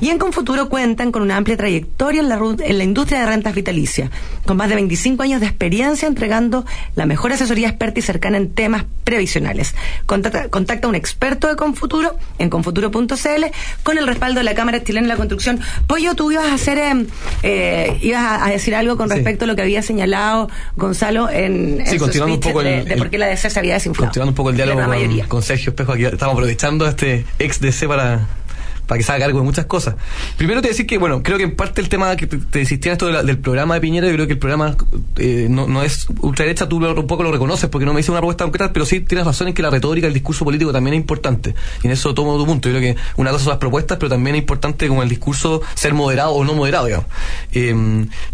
Y en Confuturo cuentan con una amplia trayectoria en la, en la industria de rentas vitalicias, con más de 25 años de experiencia entregando la mejor asesoría experta y cercana en temas previsionales. Contacta, contacta a un experto de Confuturo en confuturo.cl con el respaldo de la Cámara Chilena de la Construcción. Pollo, tú ibas a hacer, eh, eh, ibas a, a decir algo con Sí. respecto a lo que había señalado Gonzalo en, en Sí, su continuando un speech poco de, el- de el- por qué la DC se había desinflado. Continuando un poco el De diálogo con, con Sergio Espejo, aquí estamos aprovechando este ex DC para, para que se haga cargo de muchas cosas. Primero te decir que, bueno, creo que en parte el tema que te, te insistía esto del programa de Piñera, yo creo que el programa eh, no, no es ultraderecha, tú un poco lo reconoces porque no me dice una propuesta concreta, pero sí tienes razón en que la retórica, el discurso político también es importante. Y en eso tomo tu punto. Yo creo que una cosa son las propuestas, pero también es importante como el discurso ser moderado o no moderado, digamos. Eh,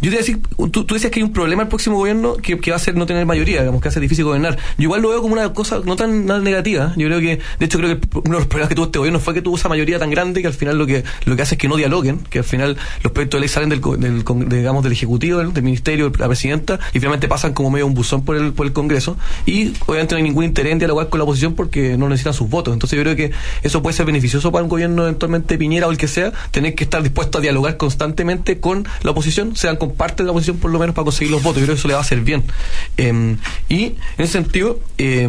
yo te decir, tú, tú decías que hay un problema el próximo gobierno que, que va a ser no tener mayoría, digamos, que hace difícil gobernar. Yo igual lo veo como una cosa no tan, tan negativa. Yo creo que, de hecho, creo que uno de los problemas que tuvo este gobierno fue que tuvo esa mayoría tan grande que al final lo que, lo que hace es que no dialoguen, que al final los proyectos de ley salen del, del, digamos, del Ejecutivo, del, del Ministerio, la Presidenta, y finalmente pasan como medio un buzón por el, por el Congreso. Y obviamente no hay ningún interés en dialogar con la oposición porque no necesitan sus votos. Entonces yo creo que eso puede ser beneficioso para un gobierno eventualmente Piñera o el que sea, tener que estar dispuesto a dialogar constantemente con la oposición, sean con parte de la oposición por lo menos para conseguir los votos. Yo creo que eso le va a hacer bien. Eh, y en ese sentido, eh,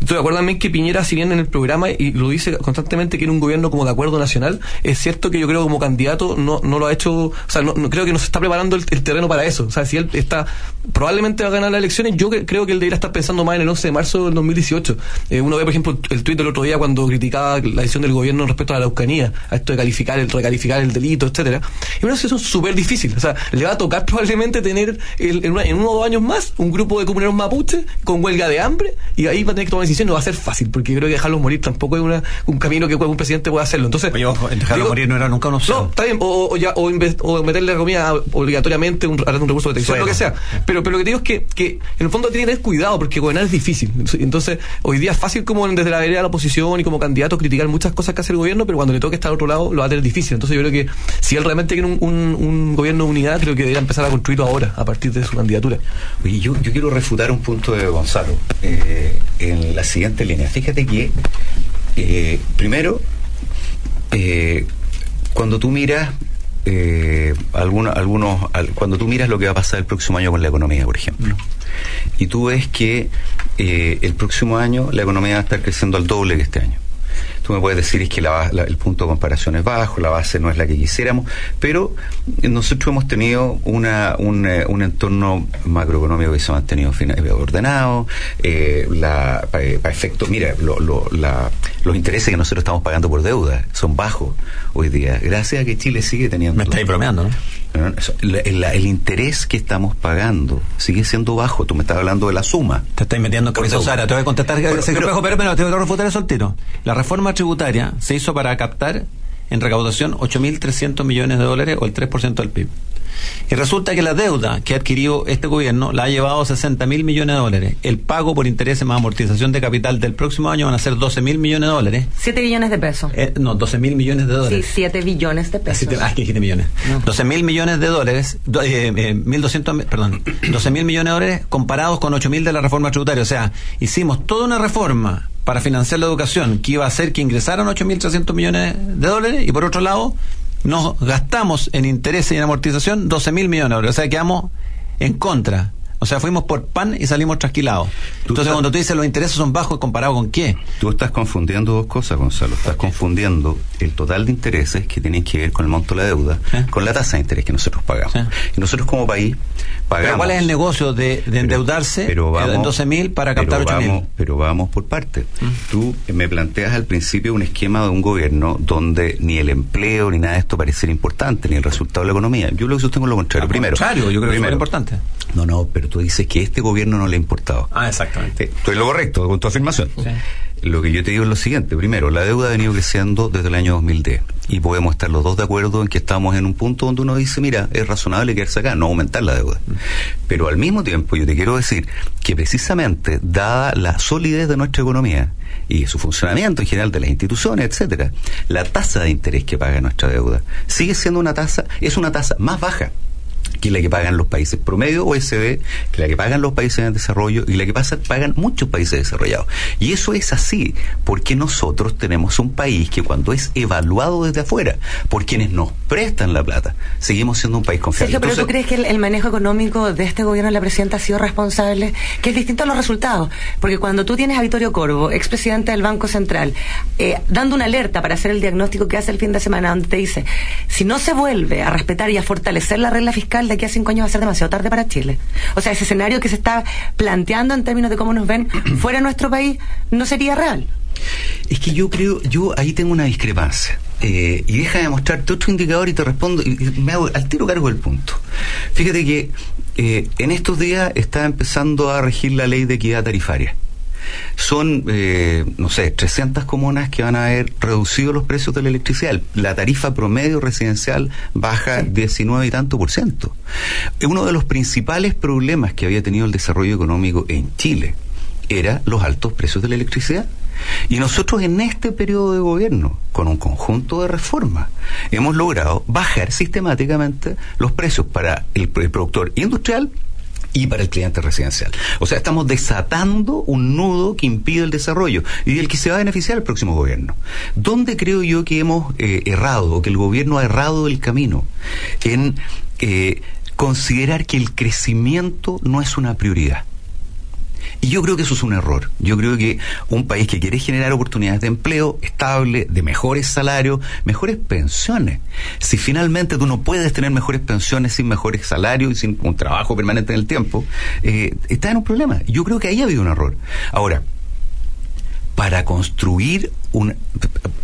estoy de que Piñera, si bien en el programa, y lo dice constantemente, que un gobierno como de acuerdo nacional, es cierto que yo creo que como candidato no, no lo ha hecho, o sea, no, no- creo que no se está preparando el, el terreno para eso. O sea, si él está, probablemente va a ganar las elecciones, yo cre- creo que él debería estar pensando más en el 11 de marzo del 2018. Eh, uno ve, por ejemplo, el tuit del otro día cuando criticaba la decisión del gobierno respecto a la Araucanía, a esto de calificar, el recalificar el delito, etcétera. Es una situación súper difícil. O sea, le va a tocar probablemente tener el- en, una- en uno o dos años más un grupo de comuneros mapuches con huelga de hambre y ahí va a tener que tomar decisión. No va a ser fácil porque creo que dejarlos morir tampoco es una, un camino que un presidente pueda hacerlo. Entonces, dejarlos digo- morir no era nunca una opción. No, está bien, o, o ya, o, inve- o meterle la comida obligatoriamente un, a un recurso de protección, lo que sea. Pero, pero lo que te digo es que, que en el fondo tiene que tener cuidado porque gobernar es difícil. Entonces, hoy día es fácil como desde la vereda de la oposición y como candidato criticar muchas cosas que hace el gobierno, pero cuando le toque estar al otro lado lo va a tener difícil. Entonces yo creo que si él realmente quiere un, un- un gobierno de unidad, creo que debería empezar a construirlo ahora, a partir de su candidatura. Oye, yo, yo quiero refutar un punto de Gonzalo eh, en la siguiente línea. Fíjate que, eh, primero, eh, cuando tú miras eh, algunos, algunos, al- cuando tú miras lo que va a pasar el próximo año con la economía, por ejemplo, y tú ves que eh, el próximo año la economía va a estar creciendo al doble que este año. Tú me puedes decir es que la la- el punto de comparación es bajo, la base no es la que quisiéramos, pero nosotros hemos tenido una, un, eh, un entorno macroeconómico que se ha mantenido eh, ordenado, eh, la, para efecto, mira, lo- los intereses que nosotros estamos pagando por deuda son bajos hoy día, gracias a que Chile sigue teniendo... Me estáis bromeando, ¿no? El, el interés que estamos pagando sigue siendo bajo, tú me estás hablando de la suma. Te estáis metiendo en eso- Sara. Te voy a contestar, Pero- Sergio pero- pero, pero, te voy a refutar eso al tiro. La reforma tributaria se hizo para captar en recaudación 8.300 millones de dólares o el 3% del PIB. Y resulta que la deuda que ha adquirido este gobierno la ha llevado a 60 mil millones de dólares. El pago por intereses más amortización de capital del próximo año van a ser 12 mil millones de dólares. 7 billones de pesos. Eh, no, 12 mil millones de Sí, dólares. 7 billones de pesos. ah, que dijiste millones. 12 mil millones de dólares, do- eh, eh, 1.200, mi- perdón, 12 mil millones de dólares comparados con 8 mil de la reforma tributaria. O sea, hicimos toda una reforma para financiar la educación que iba a hacer que ingresaran 8.300 millones de dólares y por otro lado nos gastamos en intereses y en amortización 12 mil millones de dólares. O sea, quedamos en contra. O sea, fuimos por pan y salimos trasquilados. Entonces, estás- cuando tú dices los intereses son bajos, ¿comparado con qué? Tú estás confundiendo dos cosas, Gonzalo. Estás confundiendo el total de intereses que tienen que ver con el monto de la deuda con la tasa de interés que nosotros pagamos. Y nosotros como país pagamos... Pero ¿cuál es el negocio de, de endeudarse pero eh, en vamos- 12 mil para pero captar 8 mil? Pero vamos por partes. Tú me planteas al principio un esquema de un gobierno donde ni el empleo ni nada de esto pareciera importante, ni el resultado de la economía. Yo lo que sostengo es lo contrario. Primero, contrario, yo creo que es primero, importante. No, no, pero tú dices que este gobierno no le ha importado. Ah, exactamente. Estoy lo correcto con tu afirmación. Lo que yo te digo es lo siguiente. Primero, la deuda ha venido creciendo desde el año 2010 y podemos estar los dos de acuerdo en que estamos en un punto donde uno dice, mira, es razonable quedarse acá, no aumentar la deuda. Pero al mismo tiempo yo te quiero decir que precisamente, dada la solidez de nuestra economía y su funcionamiento en general de las instituciones, etcétera, la tasa de interés que paga nuestra deuda sigue siendo una tasa, es una tasa más baja que es la que pagan los países promedio OECD, que es la que pagan los países en desarrollo y la que pasa, pagan muchos países desarrollados. Y eso es así, porque nosotros tenemos un país que cuando es evaluado desde afuera por quienes nos prestan la plata, seguimos siendo un país confiable. Sergio, pero tú Entonces, crees que el, el manejo económico de este gobierno de la presidenta ha sido responsable, que es distinto a los resultados. Porque cuando tú tienes a Vittorio Corvo, expresidente del Banco Central, eh, dando una alerta para hacer el diagnóstico que hace el fin de semana, donde te dice, si no se vuelve a respetar y a fortalecer la regla fiscal de aquí a cinco años va a ser demasiado tarde para Chile. O sea, ese escenario que se está planteando en términos de cómo nos ven fuera de nuestro país no sería real. Es que yo creo, yo ahí tengo una discrepancia. Eh, y deja de mostrarte otro indicador y te respondo, y, me hago al tiro cargo del punto. Fíjate que eh, en estos días está empezando a regir la ley de equidad tarifaria. Son, eh, no sé, 300 comunas que van a haber reducido los precios de la electricidad. La tarifa promedio residencial baja 19 y tanto por ciento. Uno de los principales problemas que había tenido el desarrollo económico en Chile era los altos precios de la electricidad. Y nosotros en este periodo de gobierno, con un conjunto de reformas, hemos logrado bajar sistemáticamente los precios para el, el productor industrial y para el cliente residencial. O sea, estamos desatando un nudo que impide el desarrollo y del que se va a beneficiar el próximo gobierno. ¿Dónde creo yo que hemos eh, errado o que el gobierno ha errado el camino? En eh, considerar que el crecimiento no es una prioridad. Y yo creo que eso es un error. Yo creo que un país que quiere generar oportunidades de empleo estable, de mejores salarios, mejores pensiones. Si finalmente tú no puedes tener mejores pensiones sin mejores salarios y sin un trabajo permanente en el tiempo, eh, estás en un problema. Yo creo que ahí ha habido un error. Ahora, para construir un...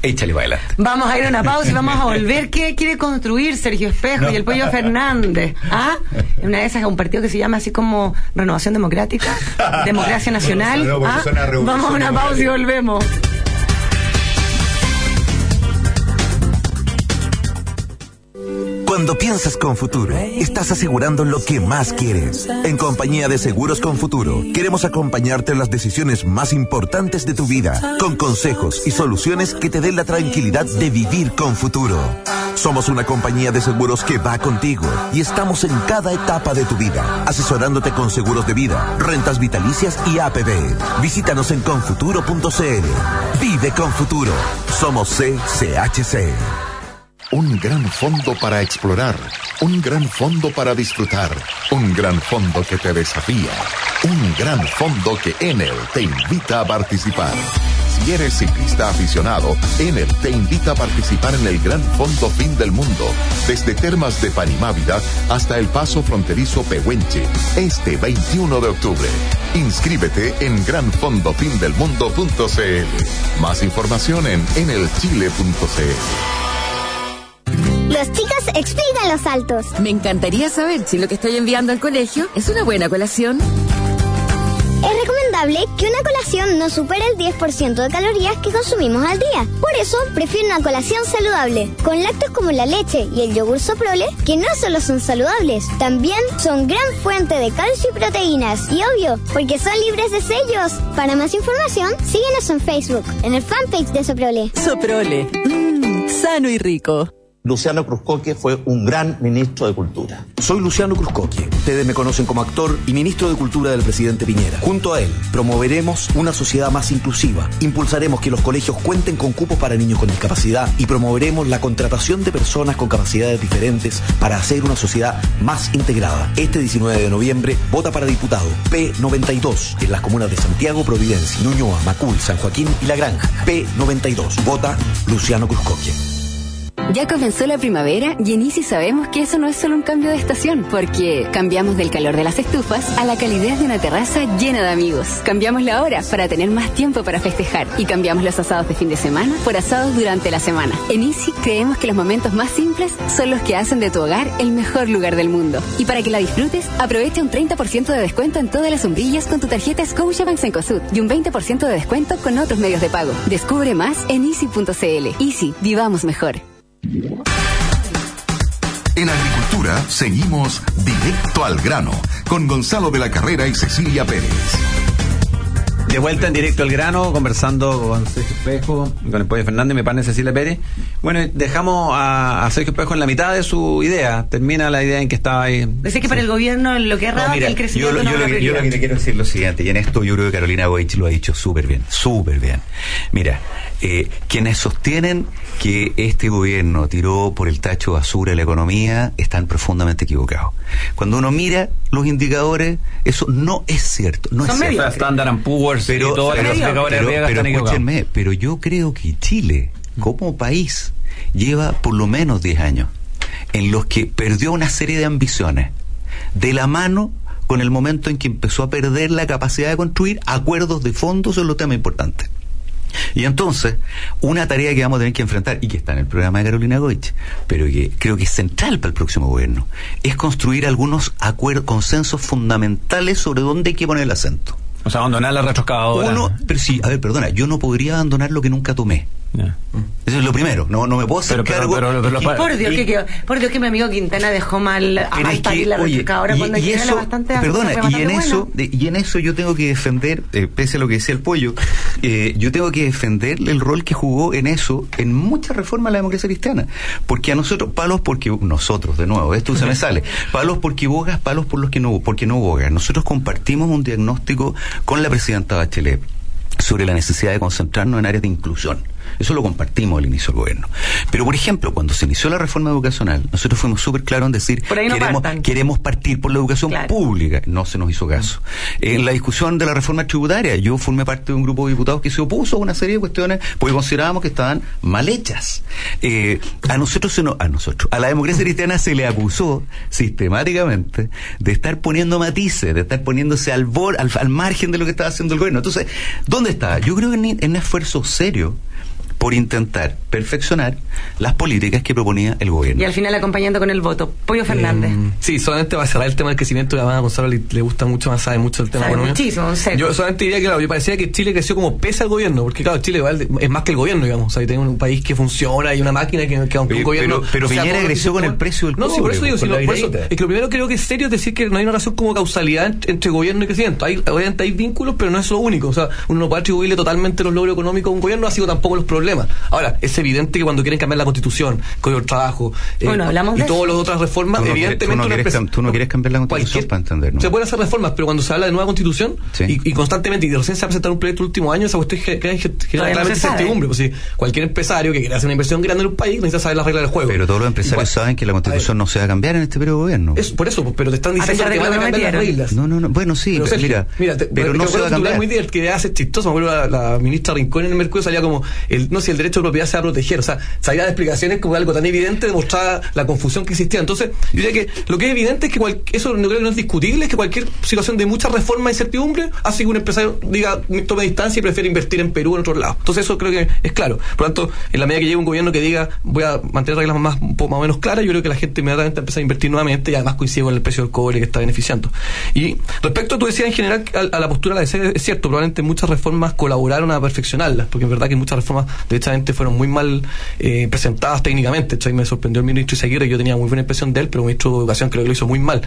Échale adelante. Vamos a ir a una pausa y vamos a volver. ¿Qué quiere construir Sergio Espejo y el Pollo Fernández? ¿Ah? Una de esas es un partido que se llama así como Renovación Democrática, Democracia Nacional. No, ¿Ah? Vamos a una pausa y volvemos. Cuando piensas con futuro, estás asegurando lo que más quieres. En compañía de Seguros con Futuro, queremos acompañarte en las decisiones más importantes de tu vida, con consejos y soluciones que te den la tranquilidad de vivir con futuro. Somos una compañía de seguros que va contigo y estamos en cada etapa de tu vida, asesorándote con seguros de vida, rentas vitalicias y APB. Visítanos en confuturo.cl. Vive con futuro. Somos CCHC. Un gran fondo para explorar, un gran fondo para disfrutar, un gran fondo que te desafía, un gran fondo que Enel te invita a participar. Si eres ciclista aficionado, Enel te invita a participar en el Gran Fondo Fin del Mundo, desde Termas de Panimávida hasta el paso fronterizo Pehuenche, este 21 de octubre. Inscríbete en granfondofindelmundo.cl. Más información en enelchile.cl. Los chicos explican los saltos. Me encantaría saber si lo que estoy enviando al colegio es una buena colación. Es recomendable que una colación no supere el 10% de calorías que consumimos al día. Por eso, prefiero una colación saludable, con lácteos como la leche y el yogur soprole, que no solo son saludables, también son gran fuente de calcio y proteínas. Y obvio, porque son libres de sellos. Para más información, síguenos en Facebook, en el fanpage de Soprole. Soprole. Mmm, sano y rico. Luciano Cruzcoque fue un gran ministro de Cultura. Soy Luciano Cruzcoque. Ustedes me conocen como actor y ministro de Cultura del presidente Piñera. Junto a él, promoveremos una sociedad más inclusiva, impulsaremos que los colegios cuenten con cupos para niños con discapacidad y promoveremos la contratación de personas con capacidades diferentes para hacer una sociedad más integrada. Este 19 de noviembre, vota para diputado P92 en las comunas de Santiago, Providencia, Ñuñoa, Macul, San Joaquín y La Granja. P92. Vota Luciano Cruzcoque. Ya comenzó la primavera y en Easy sabemos que eso no es solo un cambio de estación, porque cambiamos del calor de las estufas a la calidez de una terraza llena de amigos. Cambiamos la hora para tener más tiempo para festejar y cambiamos los asados de fin de semana por asados durante la semana. En Easy creemos que los momentos más simples son los que hacen de tu hogar el mejor lugar del mundo. Y para que la disfrutes, aprovecha un 30% de descuento en todas las sombrillas con tu tarjeta Scotiabank Cencosud y un 20% de descuento con otros medios de pago. Descubre más en easy.cl. Easy, vivamos mejor. En agricultura seguimos directo al grano con Gonzalo de la Carrera y Cecilia Pérez. De vuelta en directo al grano, conversando con Sergio Espejo, con el Pollo Fernández, mi padre Cecilia Pérez. Bueno, dejamos a, a Sergio Espejo en la mitad de su idea. Termina la idea en que estaba ahí. Que para el gobierno lo que es raro es que el yo, crecimiento lo- no yo lo que, yo lo que te quiero decir es lo siguiente, y en esto yo creo que Carolina Goich lo ha dicho súper bien, súper bien. Mira, eh, quienes sostienen que este gobierno tiró por el tacho basura la economía están profundamente equivocados. Cuando uno mira los indicadores, eso no es cierto. No Son es cierto. mediocres. Standard Poor's y pero, todos los pero- indicadores pero- pero escúchenme, yo creo que Chile, como país, lleva por lo menos 10 años en los que perdió una serie de ambiciones de la mano con el momento en que empezó a perder la capacidad de construir acuerdos de fondo sobre los temas importantes. Y entonces, una tarea que vamos a tener que enfrentar, y que está en el programa de Carolina Goich, pero que creo que es central para el próximo gobierno, es construir algunos acuerdos, consensos fundamentales sobre dónde hay que poner el acento. O sea, abandonar la retroexcavadora. Uno, pero sí, a ver, perdona, yo no podría abandonar lo que nunca tomé. Eso es lo primero, no, no me puedo hacer Pero- pero- cargo. pero- pero- Y- Por Dios, y- que, que- por Dios que mi amigo Quintana dejó mal a mal que, la oye, retroexcavadora y- cuando y eso, bastante perdona, y bastante en buena. eso, de- y en eso yo tengo que defender, eh, pese a lo que decía el pollo, eh, yo tengo que defender el rol que jugó en eso, en muchas reformas de la democracia cristiana, porque a nosotros, palos porque nosotros, de nuevo, esto se me sale, palos porque bogas, palos por los que no, porque no bogas. Nosotros compartimos un diagnóstico con la presidenta Bachelet sobre la necesidad de concentrarnos en áreas de inclusión. Eso lo compartimos al inicio del gobierno. Pero, por ejemplo, cuando se inició la reforma educacional, nosotros fuimos súper claros en decir no queremos, partan. queremos partir por la educación pública. No se nos hizo caso. En la discusión de la reforma tributaria, yo formé parte de un grupo de diputados que se opuso a una serie de cuestiones porque considerábamos que estaban mal hechas. Eh, a nosotros se nos, a nosotros, a la democracia cristiana se le acusó sistemáticamente de estar poniendo matices, de estar poniéndose al, bor, al, al margen de lo que estaba haciendo el gobierno. Entonces, ¿dónde está? Yo creo que en, en un esfuerzo serio por intentar perfeccionar las políticas que proponía el gobierno. Y al final acompañando con el voto. Pollo Fernández. Eh, sí, solamente para cerrar el tema del crecimiento, además a Gonzalo le, le gusta mucho más, sabe mucho el tema Sabe económico. muchísimo. Yo solamente diría que, claro, yo parecía que Chile creció como pese al gobierno, porque claro, Chile igual es más que el gobierno, digamos. O sea, tenemos un país que funciona y una máquina que, que aunque un gobierno. pero- pero Piñera creció con el precio del No, sí, por cobre, eso digo, sí, por eso, dinerita. es que lo primero creo que es serio es decir que no hay una relación como causalidad ent- entre gobierno y crecimiento. Hay, obviamente hay vínculos, pero no es lo único. O sea, uno no puede atribuirle totalmente los logros económicos a un gobierno, ha sido tampoco los problemas. Ahora, es evidente que cuando quieren cambiar la constitución, código del trabajo, eh, Bueno, hablamos y de todas las otras reformas, Tú no quieres- evidentemente tú no quieres empresa- tú no quieres cambiar la constitución para entender, ¿no? Se pueden hacer reformas, pero cuando se habla de nueva constitución Sí. y, y constantemente, y recién se va a presentar un proyecto el último año, esa cuestión genera claramente incertidumbre. Pues, sí, cualquier empresario que quiera hacer una inversión grande en un país necesita saber las reglas del juego. Pero todos los empresarios Igual- saben que la constitución no se va a cambiar en este periodo de gobierno. Es por eso, pues, pero te están A diciendo de que van a cambiar las reglas. No, no, no. Bueno, sí, Pero, pero Sergio, mira, te- pero no se va a cambiar. muy que hace chistoso, me acuerdo la, la ministra Rincón en el Mercurio salía como, el, sé, el derecho de propiedad se va a proteger, o sea, salía de explicaciones como algo tan evidente, demostraba la confusión que existía. Entonces, yo diría que lo que es evidente es que cual- eso no creo que no es discutible, es que cualquier situación de mucha reforma e incertidumbre hace que un empresario diga, tome distancia y prefiere invertir en Perú o en otro lado. Entonces, eso creo que es claro. Por lo tanto, en la medida que llegue un gobierno que diga, voy a mantener reglas más, más o menos claras, yo creo que la gente inmediatamente va a a invertir nuevamente y además coincide con el precio del cobre que está beneficiando. Y respecto, tú decías en general a, a la postura de la DC, es cierto, probablemente muchas reformas colaboraron a perfeccionarlas, porque es verdad que muchas reformas derechamente fueron muy mal eh, presentadas técnicamente. ¿cachai? Me sorprendió el ministro Izaguirre, yo tenía muy buena impresión de él, pero el ministro de Educación creo que lo hizo muy mal.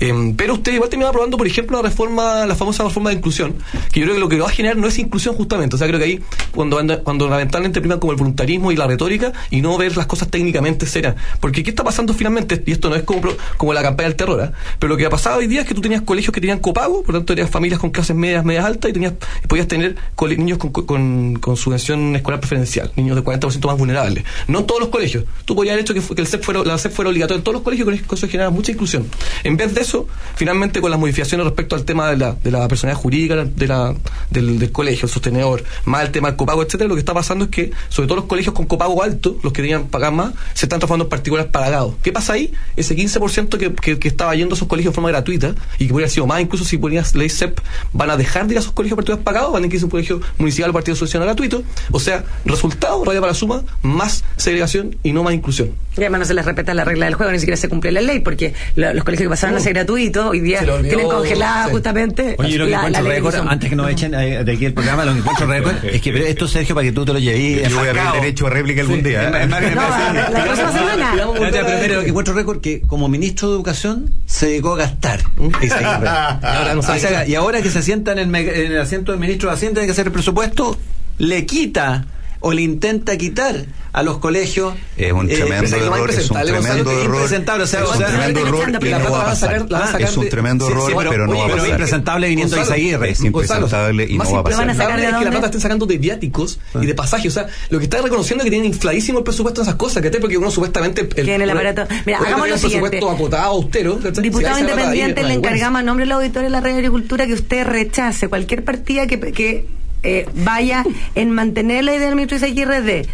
Eh, pero usted igual terminó aprobando, por ejemplo, la reforma, la famosa reforma de inclusión, que yo creo que lo que va a generar no es inclusión justamente. O sea, creo que ahí, cuando, cuando lamentablemente priman como el voluntarismo y la retórica y no ver las cosas técnicamente serias. Porque ¿qué está pasando finalmente? Y esto no es como, como la campaña del terror, ¿ah? pero lo que ha pasado hoy día es que tú tenías colegios que tenían copago, por lo tanto tenías familias con clases medias, medias altas y tenías podías tener niños con, con, con subvención escolar preferencial, niños de 40% más vulnerables. No en todos los colegios. Tú podías haber hecho que, el CEP fuera, la CEP fuera obligatoria en todos los colegios, con eso generaba mucha inclusión. En vez de eso, finalmente con las modificaciones respecto al tema de la, de la personalidad jurídica de la, del, del colegio, el sostenedor, más el tema del copago, etcétera, lo que está pasando es que, sobre todo los colegios con copago alto, los que tenían que pagar más, se están transformando en particulares pagados. ¿Qué pasa ahí? Ese 15% que, que, que estaba yendo a esos colegios de forma gratuita y que hubiera sido más, incluso si ponías ley CEP, van a dejar de ir a esos colegios particulares pagados, van a ir a un colegio municipal o partido social gratuito. O sea, resultado, raya para la suma, más segregación y no más inclusión. Y además no se les respeta la regla del juego, ni siquiera se cumple la ley, porque lo- los colegios que pasaron a ser gratuitos hoy día olvidó, tienen congelada sí. justamente Oye, lo que la, la encuentro récord, antes que nos echen eh, de aquí el programa, lo que encuentro récord es que pero esto, Sergio, para que tú te lo lleves. Yo voy a marcado. derecho a réplica algún Sí, día. es más- es más que me No, la- la próxima semana. Pero lo que encuentro récord que como ministro de Educación se dedicó a gastar. Y, ahora no haga. y ahora que se sienta en el, me- en el asiento del ministro de Hacienda tiene que hacer el presupuesto, le quita o le intenta quitar a los colegios. Es un eh, tremendo es error, es un tremendo error. o sea, Es un tremendo la error a van a pasar. sacar- van a sacar Es un de- tremendo error, pero no va a pero es pasar. impresentable viniendo de Gonzalo, Isaguirre. Es impresentable y no va a pasar. impresentable es que la plata estén sacando de viáticos y de pasajes. O sea, lo que está reconociendo es que tienen infladísimo el presupuesto en esas cosas, ¿cachai? Porque uno supuestamente. El, Tiene el aparato. Mira, hagamos lo un presupuesto siguiente. acotado, austero. Diputado de independiente, le encargamos a nombre de la auditoría de la red de agricultura que usted rechace cualquier partida que, que eh, vaya en mantener la idea del ministro Isaguirre de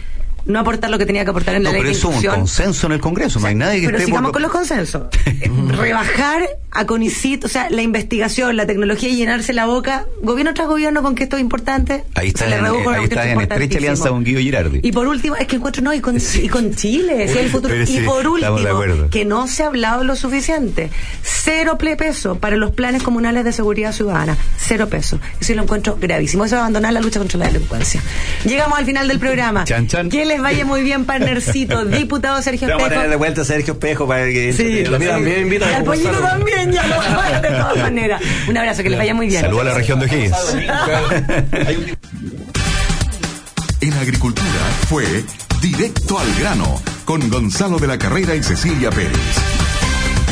no aportar lo que tenía que aportar en la No, ley pero de eso es un consenso en el Congreso. No hay nadie que Pero esté sigamos por- con los consensos. Rebajar a CONICIT, o sea, la investigación, la tecnología y llenarse la boca, gobierno tras gobierno, con que esto es importante. Ahí está, se le en, redujo ahí está en estrecha alianza con Guido Girardi. Y por último, es que encuentro no, y con, y con Chile, es el futuro. Pero sí, y por último, que no se ha hablado lo suficiente. Cero peso para los planes comunales de seguridad ciudadana. Cero peso. Eso lo encuentro gravísimo. Eso es abandonar la lucha contra la delincuencia. Llegamos al final del programa. Chan, chan. Que les vaya muy bien, partnercito. Diputado Sergio Vamos a tener de Espejo. vuelta a Sergio Espejo para que. Sí, mí también de todas maneras. Un abrazo, que les vaya muy bien. Saludos a la región de O'Higgins. En agricultura fue Directo al grano con Gonzalo de la Carrera y Cecilia Pérez.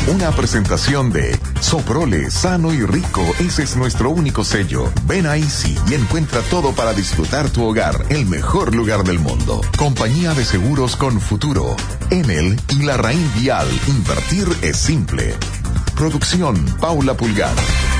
Una presentación de Soprole, sano y rico, ese es nuestro único sello. Ven a Easy y encuentra todo para disfrutar tu hogar, el mejor lugar del mundo. Compañía de seguros con futuro. Enel y la Raín Vial. Invertir es simple. Producción Paula Pulgar.